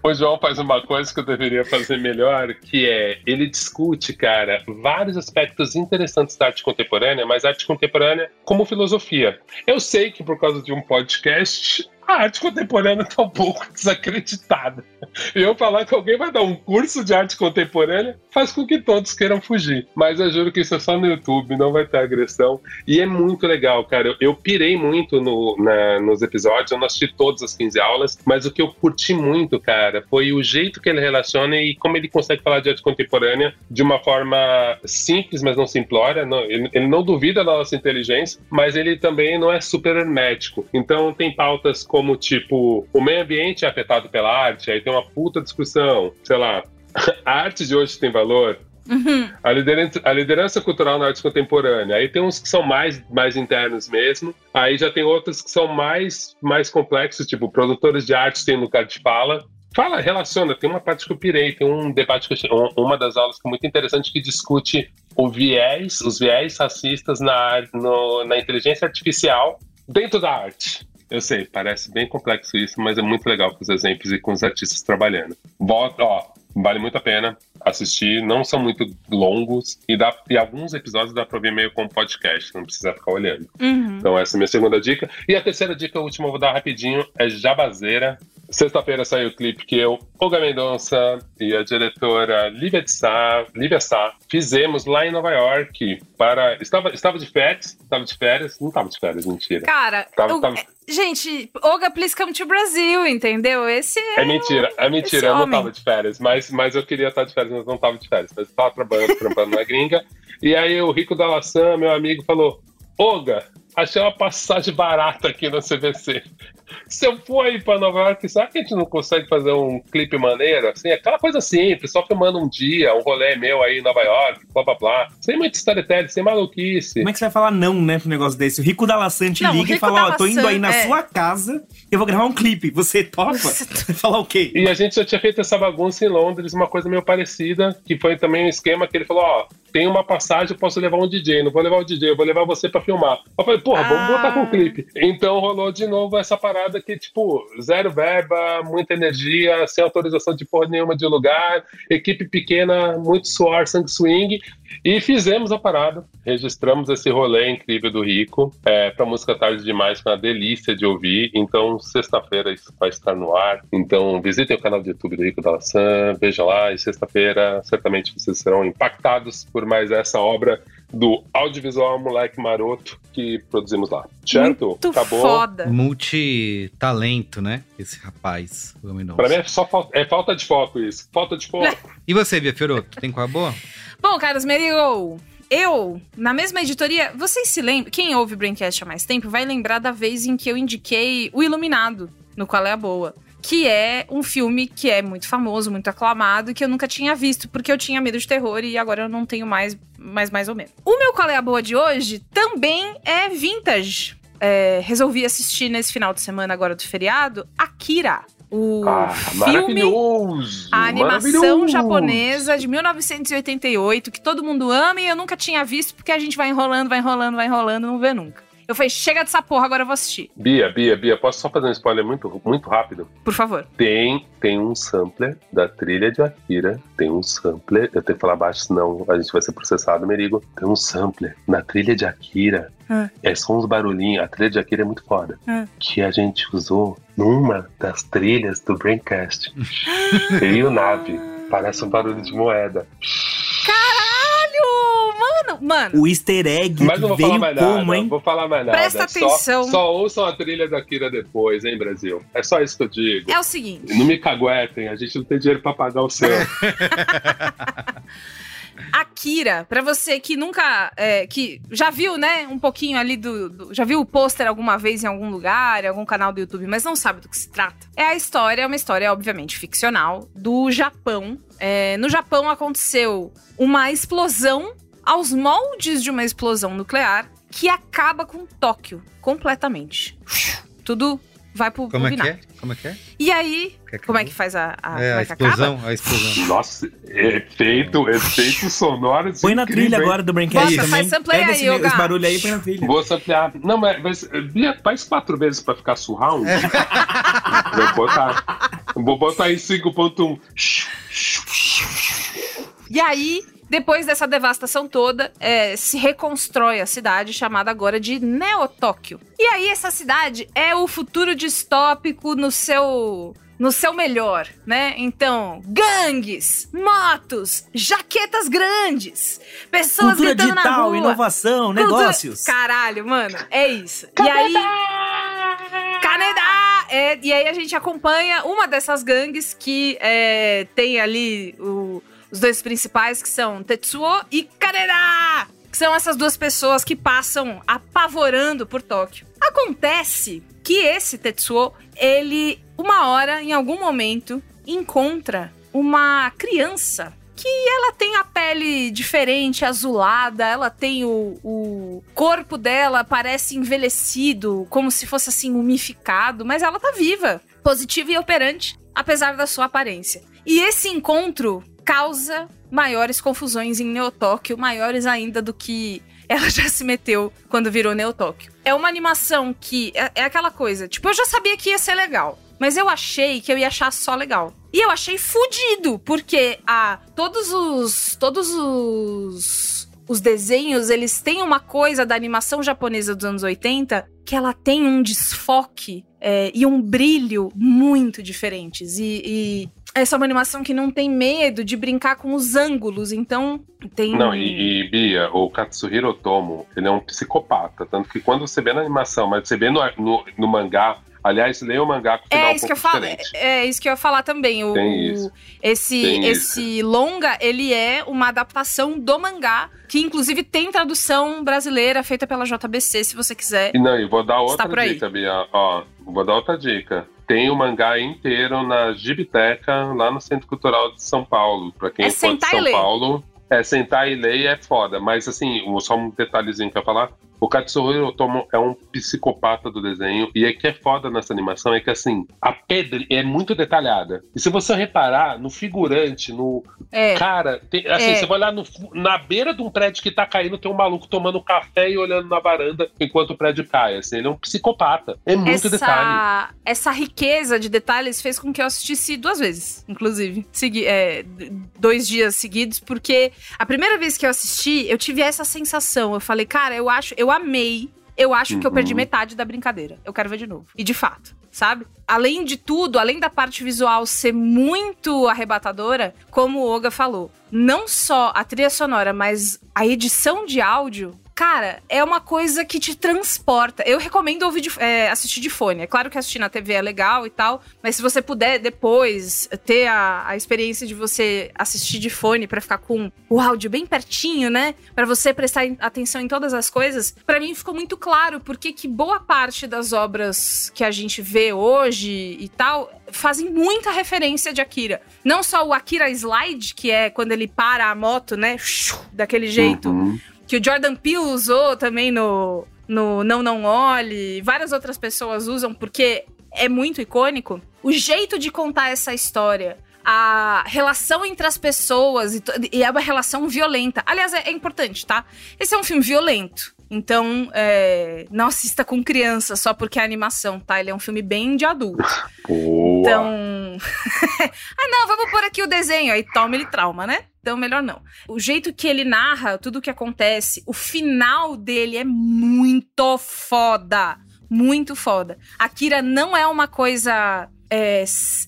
o João faz uma coisa que eu deveria fazer melhor, que é ele discute, cara, vários aspectos interessantes da arte contemporânea, mas arte contemporânea como filosofia. Eu sei que por causa de um podcast a arte contemporânea tá um pouco desacreditada. E eu falar que alguém vai dar um curso de arte contemporânea faz com que todos queiram fugir. Mas eu juro que isso é só no YouTube, não vai ter agressão. E é muito legal, cara. Eu, eu pirei muito no, na, nos episódios, eu não assisti todas as 15 aulas, mas o que eu curti muito, cara, foi o jeito que ele relaciona e como ele consegue falar de arte contemporânea de uma forma simples, mas não simplória. Não, ele, ele não duvida da nossa inteligência, mas ele também não é super hermético. Então tem pautas como, tipo, o meio ambiente é afetado pela arte, aí tem uma puta discussão, sei lá, a arte de hoje tem valor? Uhum. A, liderança, a, liderança, cultural na arte contemporânea. Aí tem uns que são mais, mais internos mesmo. Aí já tem outros que são mais, mais complexos, tipo, produtores de arte têm lugar de fala. Fala, relaciona. Tem uma parte que eu pirei, tem um debate que eu, uma das aulas que é muito interessante que discute o viés, os viés racistas na, no, na inteligência artificial dentro da arte. Eu sei, parece bem complexo isso, mas é muito legal com os exemplos e com os artistas trabalhando. Volta, ó, vale muito a pena assistir, não são muito longos e, dá, e alguns episódios dá pra ver meio como podcast, não precisa ficar olhando. Uhum. Então essa é a minha segunda dica. E a terceira dica, a última eu vou dar rapidinho, é Jabazeira. Sexta-feira saiu o clipe que eu, Olga Mendonça e a diretora Lívia Sá, Lívia Sá fizemos lá em Nova York para... Estava, estava de férias, estava de férias, não estava de férias, mentira. Cara, tava, eu, tava... gente, Olga, please come to Brasil, entendeu? Esse é... É mentira, é mentira, eu não estava de férias, mas, mas eu queria estar de férias, mas não estava de férias. Mas estava trabalhando, trabalhando na gringa. E aí o Rico da Laçã, meu amigo, falou, Olga, achei uma passagem barata aqui no CVC. Se eu for aí pra Nova York, será que a gente não consegue fazer um clipe maneiro? Assim, aquela coisa simples, só filmando um dia, um rolê meu aí em Nova York, blá blá blá. Sem muito storytelling, sem maluquice. Como é que você vai falar não, né, pro negócio desse? O Rico da Laçante liga e fala: Ó, oh, tô indo aí na é. sua casa, eu vou gravar um clipe. Você topa? Você falar o quê? E a gente já tinha feito essa bagunça em Londres, uma coisa meio parecida, que foi também um esquema que ele falou: Ó, tem uma passagem, eu posso levar um DJ. Não vou levar o DJ, eu vou levar você pra filmar. Eu falei, porra, vamos ah. botar com o clipe. Então rolou de novo essa parada que, tipo, zero verba, muita energia, sem autorização de porra nenhuma de lugar, equipe pequena, muito suor, sangue swing. E fizemos a parada, registramos esse rolê incrível do Rico. É, pra música Tarde Demais, foi uma delícia de ouvir. Então, sexta-feira isso vai estar no ar. Então, visitem o canal do YouTube do Rico da Laçã, vejam lá. E sexta-feira, certamente vocês serão impactados por mais essa obra do audiovisual Moleque Maroto que produzimos lá. Certo? Muito Acabou. foda. Multitalento, né? Esse rapaz, o homem Pra mim é só falta, é falta de foco isso. Falta de foco. e você, Bia Fioroto, tem qual é boa? Bom, Carlos Merigo, eu, na mesma editoria, vocês se lembram? Quem ouve Braincast há mais tempo vai lembrar da vez em que eu indiquei O Iluminado, no Qual é a Boa que é um filme que é muito famoso, muito aclamado, que eu nunca tinha visto, porque eu tinha medo de terror e agora eu não tenho mais, mais, mais ou menos. O meu Qual é a Boa de hoje também é vintage. É, resolvi assistir nesse final de semana agora do feriado, Akira. O ah, filme, a animação japonesa de 1988, que todo mundo ama e eu nunca tinha visto, porque a gente vai enrolando, vai enrolando, vai enrolando, não vê nunca. Eu falei, chega dessa porra, agora eu vou assistir. Bia, Bia, Bia, posso só fazer um spoiler muito, muito rápido? Por favor. Tem, tem um sampler da trilha de Akira. Tem um sampler. Eu tenho que falar baixo, senão a gente vai ser processado, Merigo. Tem um sampler na trilha de Akira. Ah. É só uns barulhinhos. A trilha de Akira é muito foda. Ah. Que a gente usou numa das trilhas do Braincast. e o nave. Parece um barulho de moeda. Mano, mano. O easter egg Mas não vou veio falar mais como, nada, hein? Vou falar mais nada. Presta atenção. Só, só ouçam a trilha da Kira depois, hein, Brasil? É só isso que eu digo. É o seguinte. Não me caguetem, a gente não tem dinheiro pra pagar o seu. Akira, para você que nunca. É, que já viu, né, um pouquinho ali do. do já viu o pôster alguma vez em algum lugar, em algum canal do YouTube, mas não sabe do que se trata. É a história, é uma história, obviamente, ficcional, do Japão. É, no Japão aconteceu uma explosão aos moldes de uma explosão nuclear que acaba com Tóquio completamente. Tudo vai pro Como é que é? Como é que é? E aí, que é como é que faz a, a, é, a explosão? A explosão. Nossa, efeito, efeito sonoro. Põe na trilha agora do Braincast também. Faz sampleia Pega aí, esse, esse barulho aí e põe na trilha. Vou samplear. Não, mas, mas faz quatro vezes pra ficar surround. É. Vou botar. Vou botar em 5.1. E aí, depois dessa devastação toda, é, se reconstrói a cidade chamada agora de Neo-Tóquio. E aí essa cidade é o futuro distópico no seu no seu melhor, né? Então, gangues, motos, jaquetas grandes, pessoas Cultura gritando digital, na rua. inovação, Cultura- negócios. Caralho, mano, é isso. E aí Canadá! É, e aí a gente acompanha uma dessas gangues que é, tem ali o- os dois principais, que são Tetsuo e Kaneda! Que são essas duas pessoas que passam apavorando por Tóquio. Acontece que esse Tetsuo, ele, uma hora, em algum momento, encontra uma criança que ela tem a pele diferente, azulada, ela tem o, o corpo dela parece envelhecido, como se fosse assim mumificado, mas ela tá viva, positiva e operante, apesar da sua aparência. E esse encontro causa maiores confusões em Neotóquio, maiores ainda do que ela já se meteu quando virou Neotóquio. É uma animação que é, é aquela coisa, tipo, eu já sabia que ia ser legal, mas eu achei que eu ia achar só legal. E eu achei fudido, porque a todos os todos os os desenhos, eles têm uma coisa da animação japonesa dos anos 80 que ela tem um desfoque é, e um brilho muito diferentes. E, e essa é uma animação que não tem medo de brincar com os ângulos, então tem. Não, e, e, Bia, o Katsuhiro Otomo, ele é um psicopata. Tanto que quando você vê na animação, mas você vê no, no, no mangá, aliás, leia o mangá com o final É um isso que eu falo. É, é isso que eu ia falar também. O, Tem isso. Esse, Tem esse longa, ele é uma adaptação do mangá, que inclusive tem tradução brasileira feita pela JBC, se você quiser. E não, e vou dar outra dica, Bia. Ó, vou dar outra dica. Tem o mangá inteiro na Gibiteca, lá no Centro Cultural de São Paulo. Pra quem É for de São. Paulo, é sentar e ler é foda. Mas assim, só um detalhezinho que eu ia falar. O Katsuhiro Otomo é um psicopata do desenho. E o que é foda nessa animação é que, assim, a pedra é muito detalhada. E se você reparar no figurante, no, É. Cara, tem- assim, É. você vai olhar no na beira de um prédio que tá caindo, tem um maluco tomando café e olhando na varanda enquanto o prédio cai. Assim, ele é um psicopata. É muito detalhe. essa, essa riqueza de detalhes fez com que eu assistisse duas vezes, inclusive. Segui, é, dois dias seguidos, porque a primeira vez que eu assisti, eu tive essa sensação. Eu falei, cara, eu acho, eu amei. Eu acho que eu Uhum. perdi metade da brincadeira. Eu quero ver de novo. E de fato, sabe? Além de tudo, além da parte visual ser muito arrebatadora, como o Oga falou, não só a trilha sonora, mas a edição de áudio Cara, é uma coisa que te transporta. Eu recomendo ouvir de- é, assistir de fone. É claro que assistir na TV é legal e tal, mas se você puder depois ter a, a experiência de você assistir de fone pra ficar com o áudio bem pertinho, né? Pra você prestar atenção em todas as coisas, pra mim ficou muito claro porque que boa parte das obras que a gente vê hoje e tal fazem muita referência de Akira. Não só o Akira Slide, que é quando ele para a moto, né? Daquele jeito Uhum. Que o Jordan Peele usou também no, no Não Não Olhe, várias outras pessoas usam porque é muito icônico. O jeito de contar essa história, a relação entre as pessoas e, e é uma relação violenta. Aliás, é, é importante, tá? Esse é um filme violento. Então, é, não assista com criança só porque é animação, tá? Ele é um filme bem de adulto. Boa. Então. ah, não, vamos pôr aqui o desenho. Aí toma ele trauma, né? Então, melhor não. O jeito que ele narra tudo o que acontece, o final dele é muito foda. Muito foda. Akira não é uma coisa. é,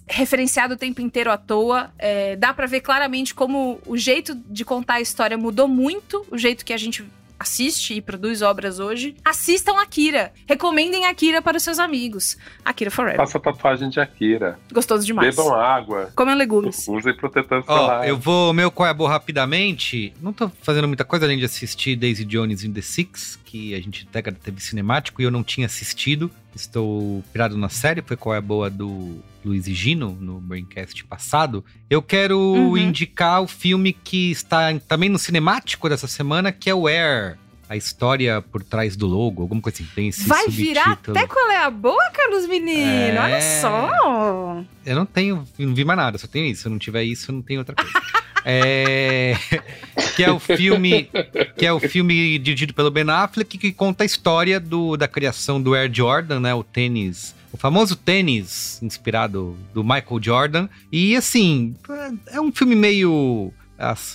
referenciada o tempo inteiro à toa. É, dá pra ver claramente como o jeito de contar a história mudou muito, o jeito que a gente assiste e produz obras hoje. Assistam Akira. Recomendem Akira para os seus amigos. Akira Forever. Faça tatuagem de Akira. Gostoso demais. Bebam água. Comam legumes. Usem protetor Ó, solar. eu vou meu boa rapidamente. Não tô fazendo muita coisa além de assistir Daisy Jones in the Six, que a gente até teve cinemático e eu não tinha assistido. Estou pirado na série, foi qual é a boa do Luiz e Gino no Braincast passado. Eu quero Uhum. indicar o filme que está também no cinemático dessa semana, que é o Air. A história por trás do logo, alguma coisa assim. Tem esse Vai virar subtítulo. até qual é a boa, Carlos Menino. É. Olha só. Eu não tenho, não vi mais nada, só tenho isso. Se eu não tiver isso, eu não tenho outra coisa. É, que é o filme que é o filme dirigido pelo Ben Affleck que conta a história do, da criação do Air Jordan, né, o tênis, o famoso tênis inspirado do Michael Jordan. E assim, é um filme meio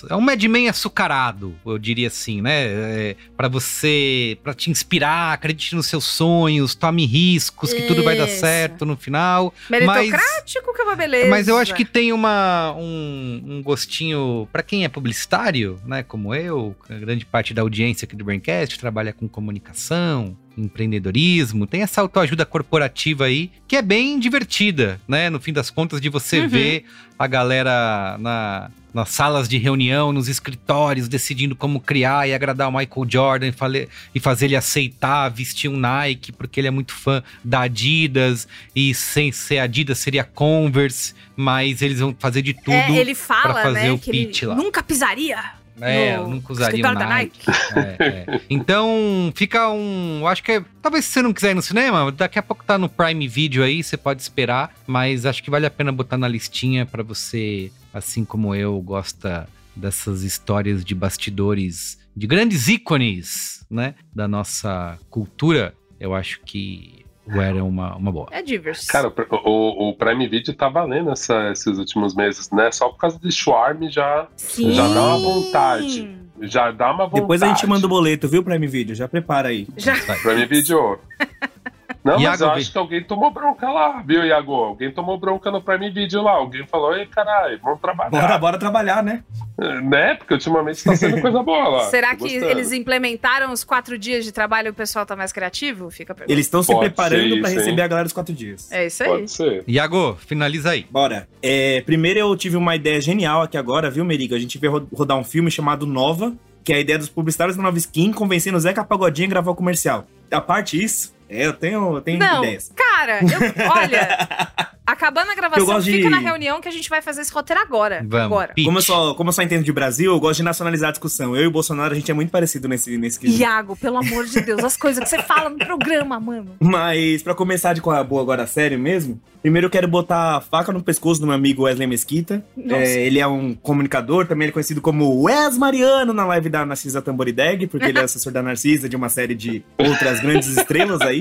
é um Mad Men açucarado, eu diria assim, né? É, para você, para te inspirar, acredite nos seus sonhos, tome riscos, que Isso. tudo vai dar certo no final. Meritocrático mas, que é uma beleza. Mas eu acho que tem uma, um, um gostinho, para quem é publicitário, né, como eu, grande parte da audiência aqui do Braincast trabalha com comunicação, empreendedorismo, tem essa autoajuda corporativa aí, que é bem divertida, né? No fim das contas, de você uhum. ver a galera na, nas salas de reunião, nos escritórios, decidindo como criar e agradar o Michael Jordan e, e fazer ele aceitar vestir um Nike, porque ele é muito fã da Adidas, e sem ser Adidas seria Converse, mas eles vão fazer de tudo é, ele fala, pra fazer né, o pitch lá. Nunca pisaria é, eu nunca usaria um Nike. Nike. É, é. Então, fica um. Eu acho que é, talvez se você não quiser ir no cinema, daqui a pouco tá no Prime Video aí, você pode esperar. Mas acho que vale a pena botar na listinha para você, assim como eu, gosta dessas histórias de bastidores, de grandes ícones, né, da nossa cultura. Eu acho que ou era uma, uma boa? É diverso. Cara, o, o Prime Video tá valendo essa, esses últimos meses, né? Só por causa de Swarm já, já dá uma vontade. Já dá uma vontade. Depois a gente manda o boleto, viu, Prime Video? Já prepara aí. Já. Prime Video. Não, Iago, mas eu acho que alguém tomou bronca lá, viu, Iago? Alguém tomou bronca no Prime Video lá. Alguém falou, ei, caralho, vamos trabalhar. Bora, bora trabalhar, né? É, né? Porque ultimamente tá sendo coisa boa lá. Será que eles implementaram os quatro dias de trabalho e o pessoal tá mais criativo? Fica Eles estão se preparando para receber a galera dos quatro dias. É isso aí. Pode ser. Iago, finaliza aí. Bora. É, primeiro eu tive uma ideia genial aqui agora, viu, Merigo? A gente veio rodar um filme chamado Nova, que é a ideia dos publicitários da Nova Skin convencendo o Zeca Pagodinho a gravar o comercial. A parte isso, eu tenho, eu tenho Não, ideias. Cara, eu, olha, acabando a gravação, fica de... na reunião que a gente vai fazer esse roteiro agora. Vamos, agora. Como eu, só, como eu só entendo de Brasil, eu gosto de nacionalizar a discussão. Eu e o Bolsonaro, a gente é muito parecido nesse, nesse quesito. Iago, pelo amor de Deus, as coisas que você fala no programa, mano. Mas, pra começar de qual é a boa agora, sério mesmo, primeiro eu quero botar a faca no pescoço do meu amigo Wesley Mesquita. É, ele é um comunicador, também ele é conhecido como Wes Mariano na live da Narcisa Tamborideg, porque ele é assessor da Narcisa, de uma série de outras grandes estrelas aí.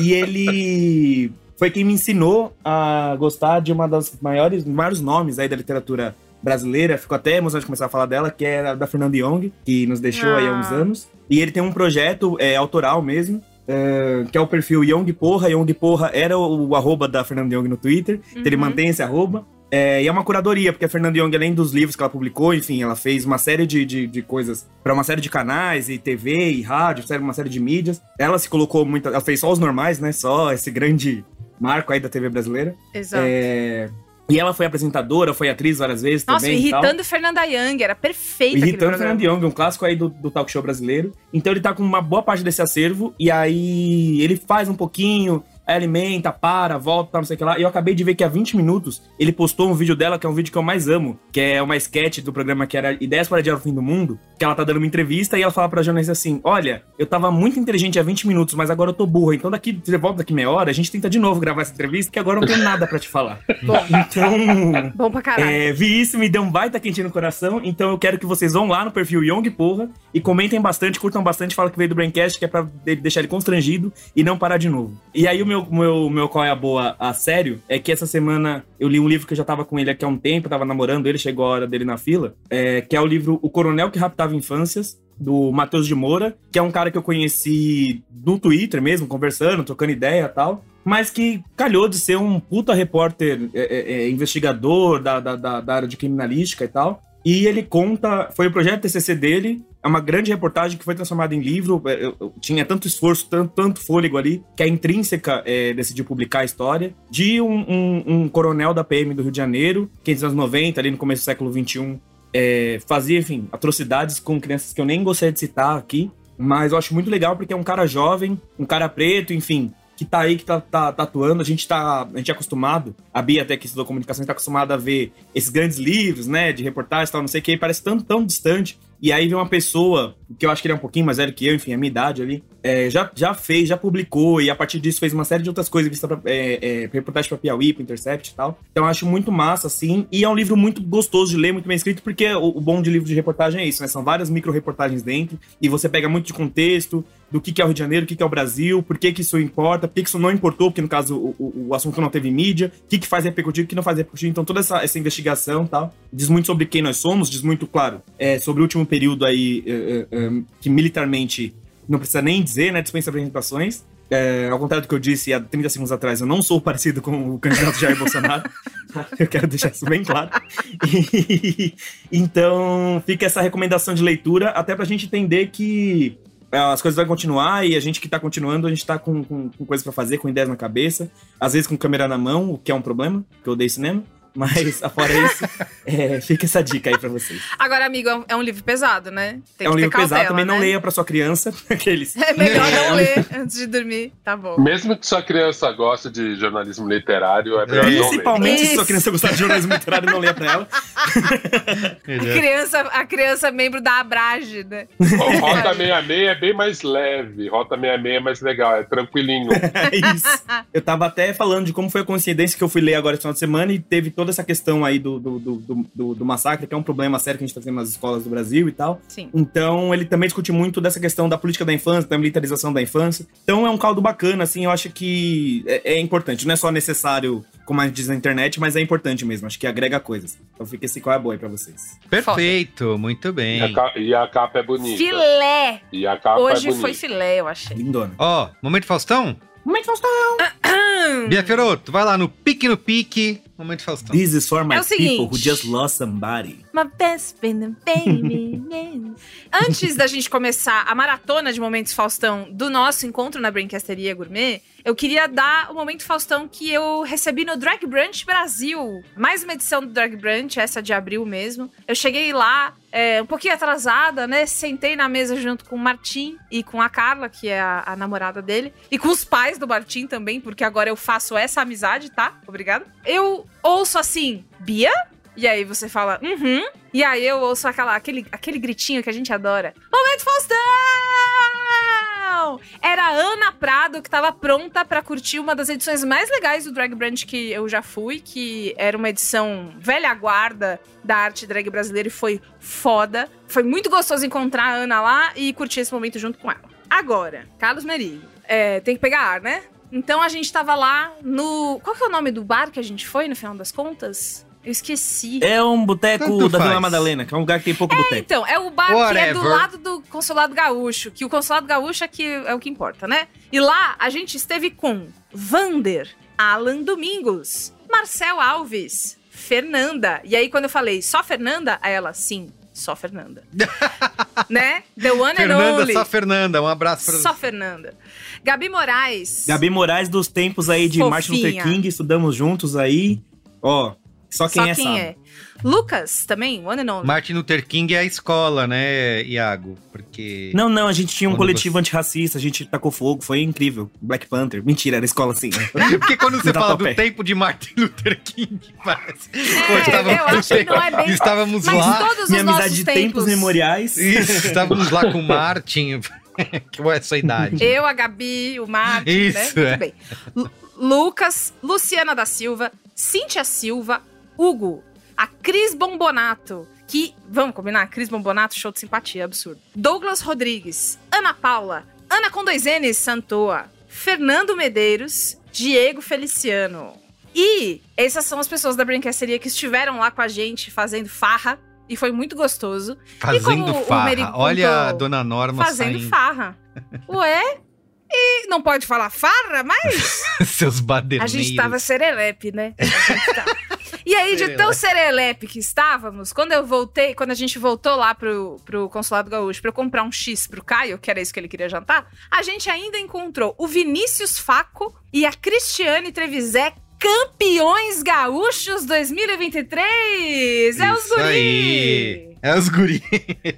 E ele foi quem me ensinou a gostar de uma das maiores, maiores nomes aí da literatura brasileira. Ficou até emocionante começar a falar dela, que é a da Fernanda Young, que nos deixou ah. aí há uns ah. anos. E ele tem um projeto é, autoral mesmo, é, que é o perfil Young Porra. Young Porra era o, o arroba da Fernanda Young no Twitter, uhum. então ele uhum. mantém esse arroba. É, e é uma curadoria, porque a Fernanda Young, além dos livros que ela publicou, enfim, ela fez uma série de, de, de coisas para uma série de canais, e TV, e rádio, uma série de mídias. Ela se colocou muito. Ela fez só os normais, né? Só esse grande marco aí da TV brasileira. Exato. É, e ela foi apresentadora, foi atriz várias vezes Nossa, também. Nossa, irritando Fernanda Young, era perfeita. Irritando Fernanda Young, um clássico aí do, do talk show brasileiro. Então ele tá com uma boa parte desse acervo, e aí ele faz um pouquinho, alimenta, para, volta, não sei o que lá. E eu acabei de ver que há 20 minutos ele postou um vídeo dela, que é um vídeo que eu mais amo, que é uma sketch do programa que era Ideias para Adiar o Fim do Mundo, que ela tá dando uma entrevista e ela fala pra jornalista assim: Olha, eu tava muito inteligente há 20 minutos, mas agora eu tô burra, então daqui, você volta daqui meia hora, a gente tenta de novo gravar essa entrevista, que agora eu não tenho nada para te falar. Bom. Então. Bom pra caralho. É, vi isso, me deu um baita quentinho no coração, então eu quero que vocês vão lá no perfil Young Porra e comentem bastante, curtam bastante, falem que veio do Braincast, que é pra deixar ele constrangido e não parar de novo. E aí o meu, meu, meu qual é a boa a sério, é que essa semana eu li um livro que eu já tava com ele aqui há um tempo, tava namorando ele, chegou a hora dele na fila, é, que é o livro O Coronel que Raptava Infâncias, do Matheus de Moura, que é um cara que eu conheci no Twitter mesmo, conversando, trocando ideia e tal, mas que calhou de ser um puta repórter, é, é, é investigador da, da, da, área de criminalística e tal. E ele conta, foi o projeto TCC dele, é uma grande reportagem que foi transformada em livro. É, eu, eu, tinha tanto esforço, tanto, tanto fôlego ali, que a Intrínseca é, decidiu publicar a história de um, um, um, coronel da PM do Rio de Janeiro, que nos anos 90, ali no começo do século XXI, é, fazia, enfim, atrocidades com crianças que eu nem gostaria de citar aqui. Mas eu acho muito legal porque é um cara jovem, um cara preto, enfim, que tá aí, que tá, tá, tá, atuando. A gente tá. A gente é acostumado, a Bia até que estudou comunicação, tá acostumado a ver esses grandes livros, né? De reportagens e tal, não sei o que, parece tão, tão distante. E aí vem uma pessoa, que eu acho que ele é um pouquinho mais velho que eu, enfim, a minha idade ali, é, já, já fez, já publicou, e a partir disso fez uma série de outras coisas, vista pra, é, é, reportagem pra Piauí, pro Intercept e tal. Então eu acho muito massa, assim, e é um livro muito gostoso de ler, muito bem escrito, porque o, o bom de livro de reportagem é isso, né? São várias micro-reportagens dentro, e você pega muito de contexto, do que, que é o Rio de Janeiro, o que, que é o Brasil, por que, que isso importa, por que, que isso não importou, porque no caso o, o, o assunto não teve mídia, o que, que faz repercutir, o que não faz repercutir. Então toda essa, essa investigação tal, diz muito sobre quem nós somos, diz muito, claro, é, sobre o último período aí, é, é, é que militarmente não precisa nem dizer, né, dispensa apresentações. É, ao contrário do que eu disse há 30 segundos atrás, eu não sou parecido com o candidato Jair Bolsonaro. eu quero deixar isso bem claro. E, então, fica essa recomendação de leitura, até pra gente entender que é, as coisas vão continuar e a gente que tá continuando, a gente tá com, com, com coisas para fazer, com ideias na cabeça, às vezes com câmera na mão, o que é um problema, que eu odeio cinema. Mas, fora isso, é, fica essa dica aí pra vocês. Agora, amigo, é um livro pesado, né? Tem é um livro cautela, pesado, também né? não leia pra sua criança. Aqueles. É melhor não ler antes de dormir, tá bom. Mesmo que sua criança goste de jornalismo literário, é melhor não ler. Principalmente se sua criança gostar de jornalismo literário, não leia pra ela. a, criança, a criança é membro da Abrage, né? O Rota 66 é bem mais leve. Rota 66 é mais legal, é tranquilinho. É isso. Eu tava até falando de como foi a coincidência que eu fui ler agora esse final de semana e teve toda essa questão aí do, do, do, do, do massacre, que é um problema sério que a gente está tendo nas escolas do Brasil e tal. Sim. Então, ele também discute muito dessa questão da política da infância, da militarização da infância. Então, é um caldo bacana, assim, eu acho que é, é importante. Não é só necessário, como a gente diz na internet, mas é importante mesmo. Acho que agrega coisas. Então, fica esse qual é boa aí pra vocês. Perfeito, Foda. muito bem. E a, capa, e a, capa é bonita. Filé! E a capa Hoje é foi filé, eu achei. Lindona. Ó, oh, momento Faustão? Momento Faustão! Bia Feroto, vai lá no pique no pique. Momento Faustão. This is for my é people who just lost somebody. My best friend, baby. Antes da gente começar a maratona de Momentos Faustão do nosso encontro na Brincasteria Gourmet, eu queria dar o Momento Faustão que eu recebi no Drag Brunch Brasil. Mais uma edição do Drag Brunch, essa de abril mesmo. Eu cheguei lá, é, um pouquinho atrasada, né? Sentei na mesa junto com o Martim e com a Carla, que é a, a, namorada dele, e com os pais do Martim também, porque agora eu faço essa amizade, tá? Obrigada. Eu ouço assim, Bia? E aí você fala, uhum. E aí eu ouço aquela, aquele, aquele gritinho que a gente adora. Momento Faustão! Era a Ana Prado que tava pronta para curtir uma das edições mais legais do Drag Brunch que eu já fui, que era uma edição velha guarda da arte drag brasileira e foi foda. Foi muito gostoso encontrar a Ana lá e curtir esse momento junto com ela. Agora, Carlos Merigo. É, tem que pegar ar, né? Então a gente tava lá no. Qual que é o nome do bar que a gente foi, no final das contas? Eu esqueci. É um boteco da Vila Madalena, que é um lugar que tem pouco é, boteco. Então, é o bar Whatever. que é do lado do Consulado Gaúcho, que o Consulado Gaúcho é, que é o que importa, né? E lá a gente esteve com Vander, Alan Domingos, Marcel Alves, Fernanda. E aí, quando eu falei só Fernanda, aí ela, sim, só Fernanda. né? The one Fernanda, and only. Só Fernanda, um abraço pra Só Fernanda. Gabi Moraes. Gabi Moraes dos tempos aí de Fofinha. Martin Luther King, estudamos juntos aí. Ó, só quem Só é quem sabe. é. Lucas também, one and only. Martin Luther King é a escola, né, Iago? Porque. Não, não, a gente tinha um coletivo você... antirracista, a gente tacou fogo, foi incrível. Black Panther. Mentira, era escola assim. Porque quando você fala do tempo de Martin Luther King, parece. É, estávamos, eu acho que não é bem... estávamos Mas lá. Todos Minha amizade de tempos, tempos memoriais. Isso, estávamos lá com o Martin. que é essa idade? Eu, a Gabi, o Martin, né? Isso, né? É. Muito bem. L Lucas, Luciana da Silva, Cíntia Silva, Hugo, a Cris Bombonato, que, vamos combinar, Cris Bombonato, show de simpatia, absurdo. Douglas Rodrigues, Ana Paula, Ana com dois N's, Santoa, Fernando Medeiros, Diego Feliciano. E essas são as pessoas da Brinquesteria que estiveram lá com a gente fazendo farra. E foi muito gostoso. Fazendo farra. Olha a dona Norma Fazendo saindo. farra. Ué? E não pode falar farra, mas. Seus baderneiros. A gente tava serelepe, né? A gente tava. E aí, de tão serelepe que estávamos, quando eu voltei, quando a gente voltou lá pro, pro Consulado Gaúcho pra eu comprar um X pro Caio, que era isso que ele queria jantar, a gente ainda encontrou o Vinícius Faco e a Cristiane Trevisé campeões gaúchos 2023! É os guri! É os guri.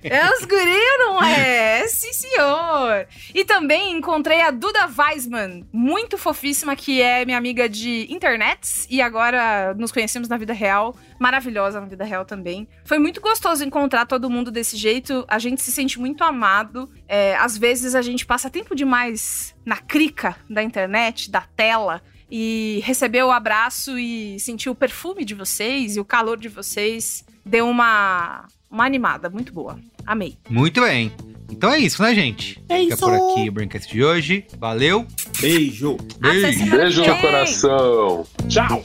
É os guri não é? Sim, senhor. E também encontrei a Duda Weisman, muito fofíssima, que é minha amiga de internet e agora nos conhecemos na vida real. Maravilhosa na vida real também. Foi muito gostoso encontrar todo mundo desse jeito. A gente se sente muito amado. É, às vezes a gente passa tempo demais na crica da internet, da tela e receber o abraço e sentir o perfume de vocês e o calor de vocês deu uma, uma animada muito boa. Amei. Muito bem. Então é isso, né, gente? É Fica por aqui o Braincast de hoje. Valeu. Beijo. Beijo. Beijo no coração. Tchau.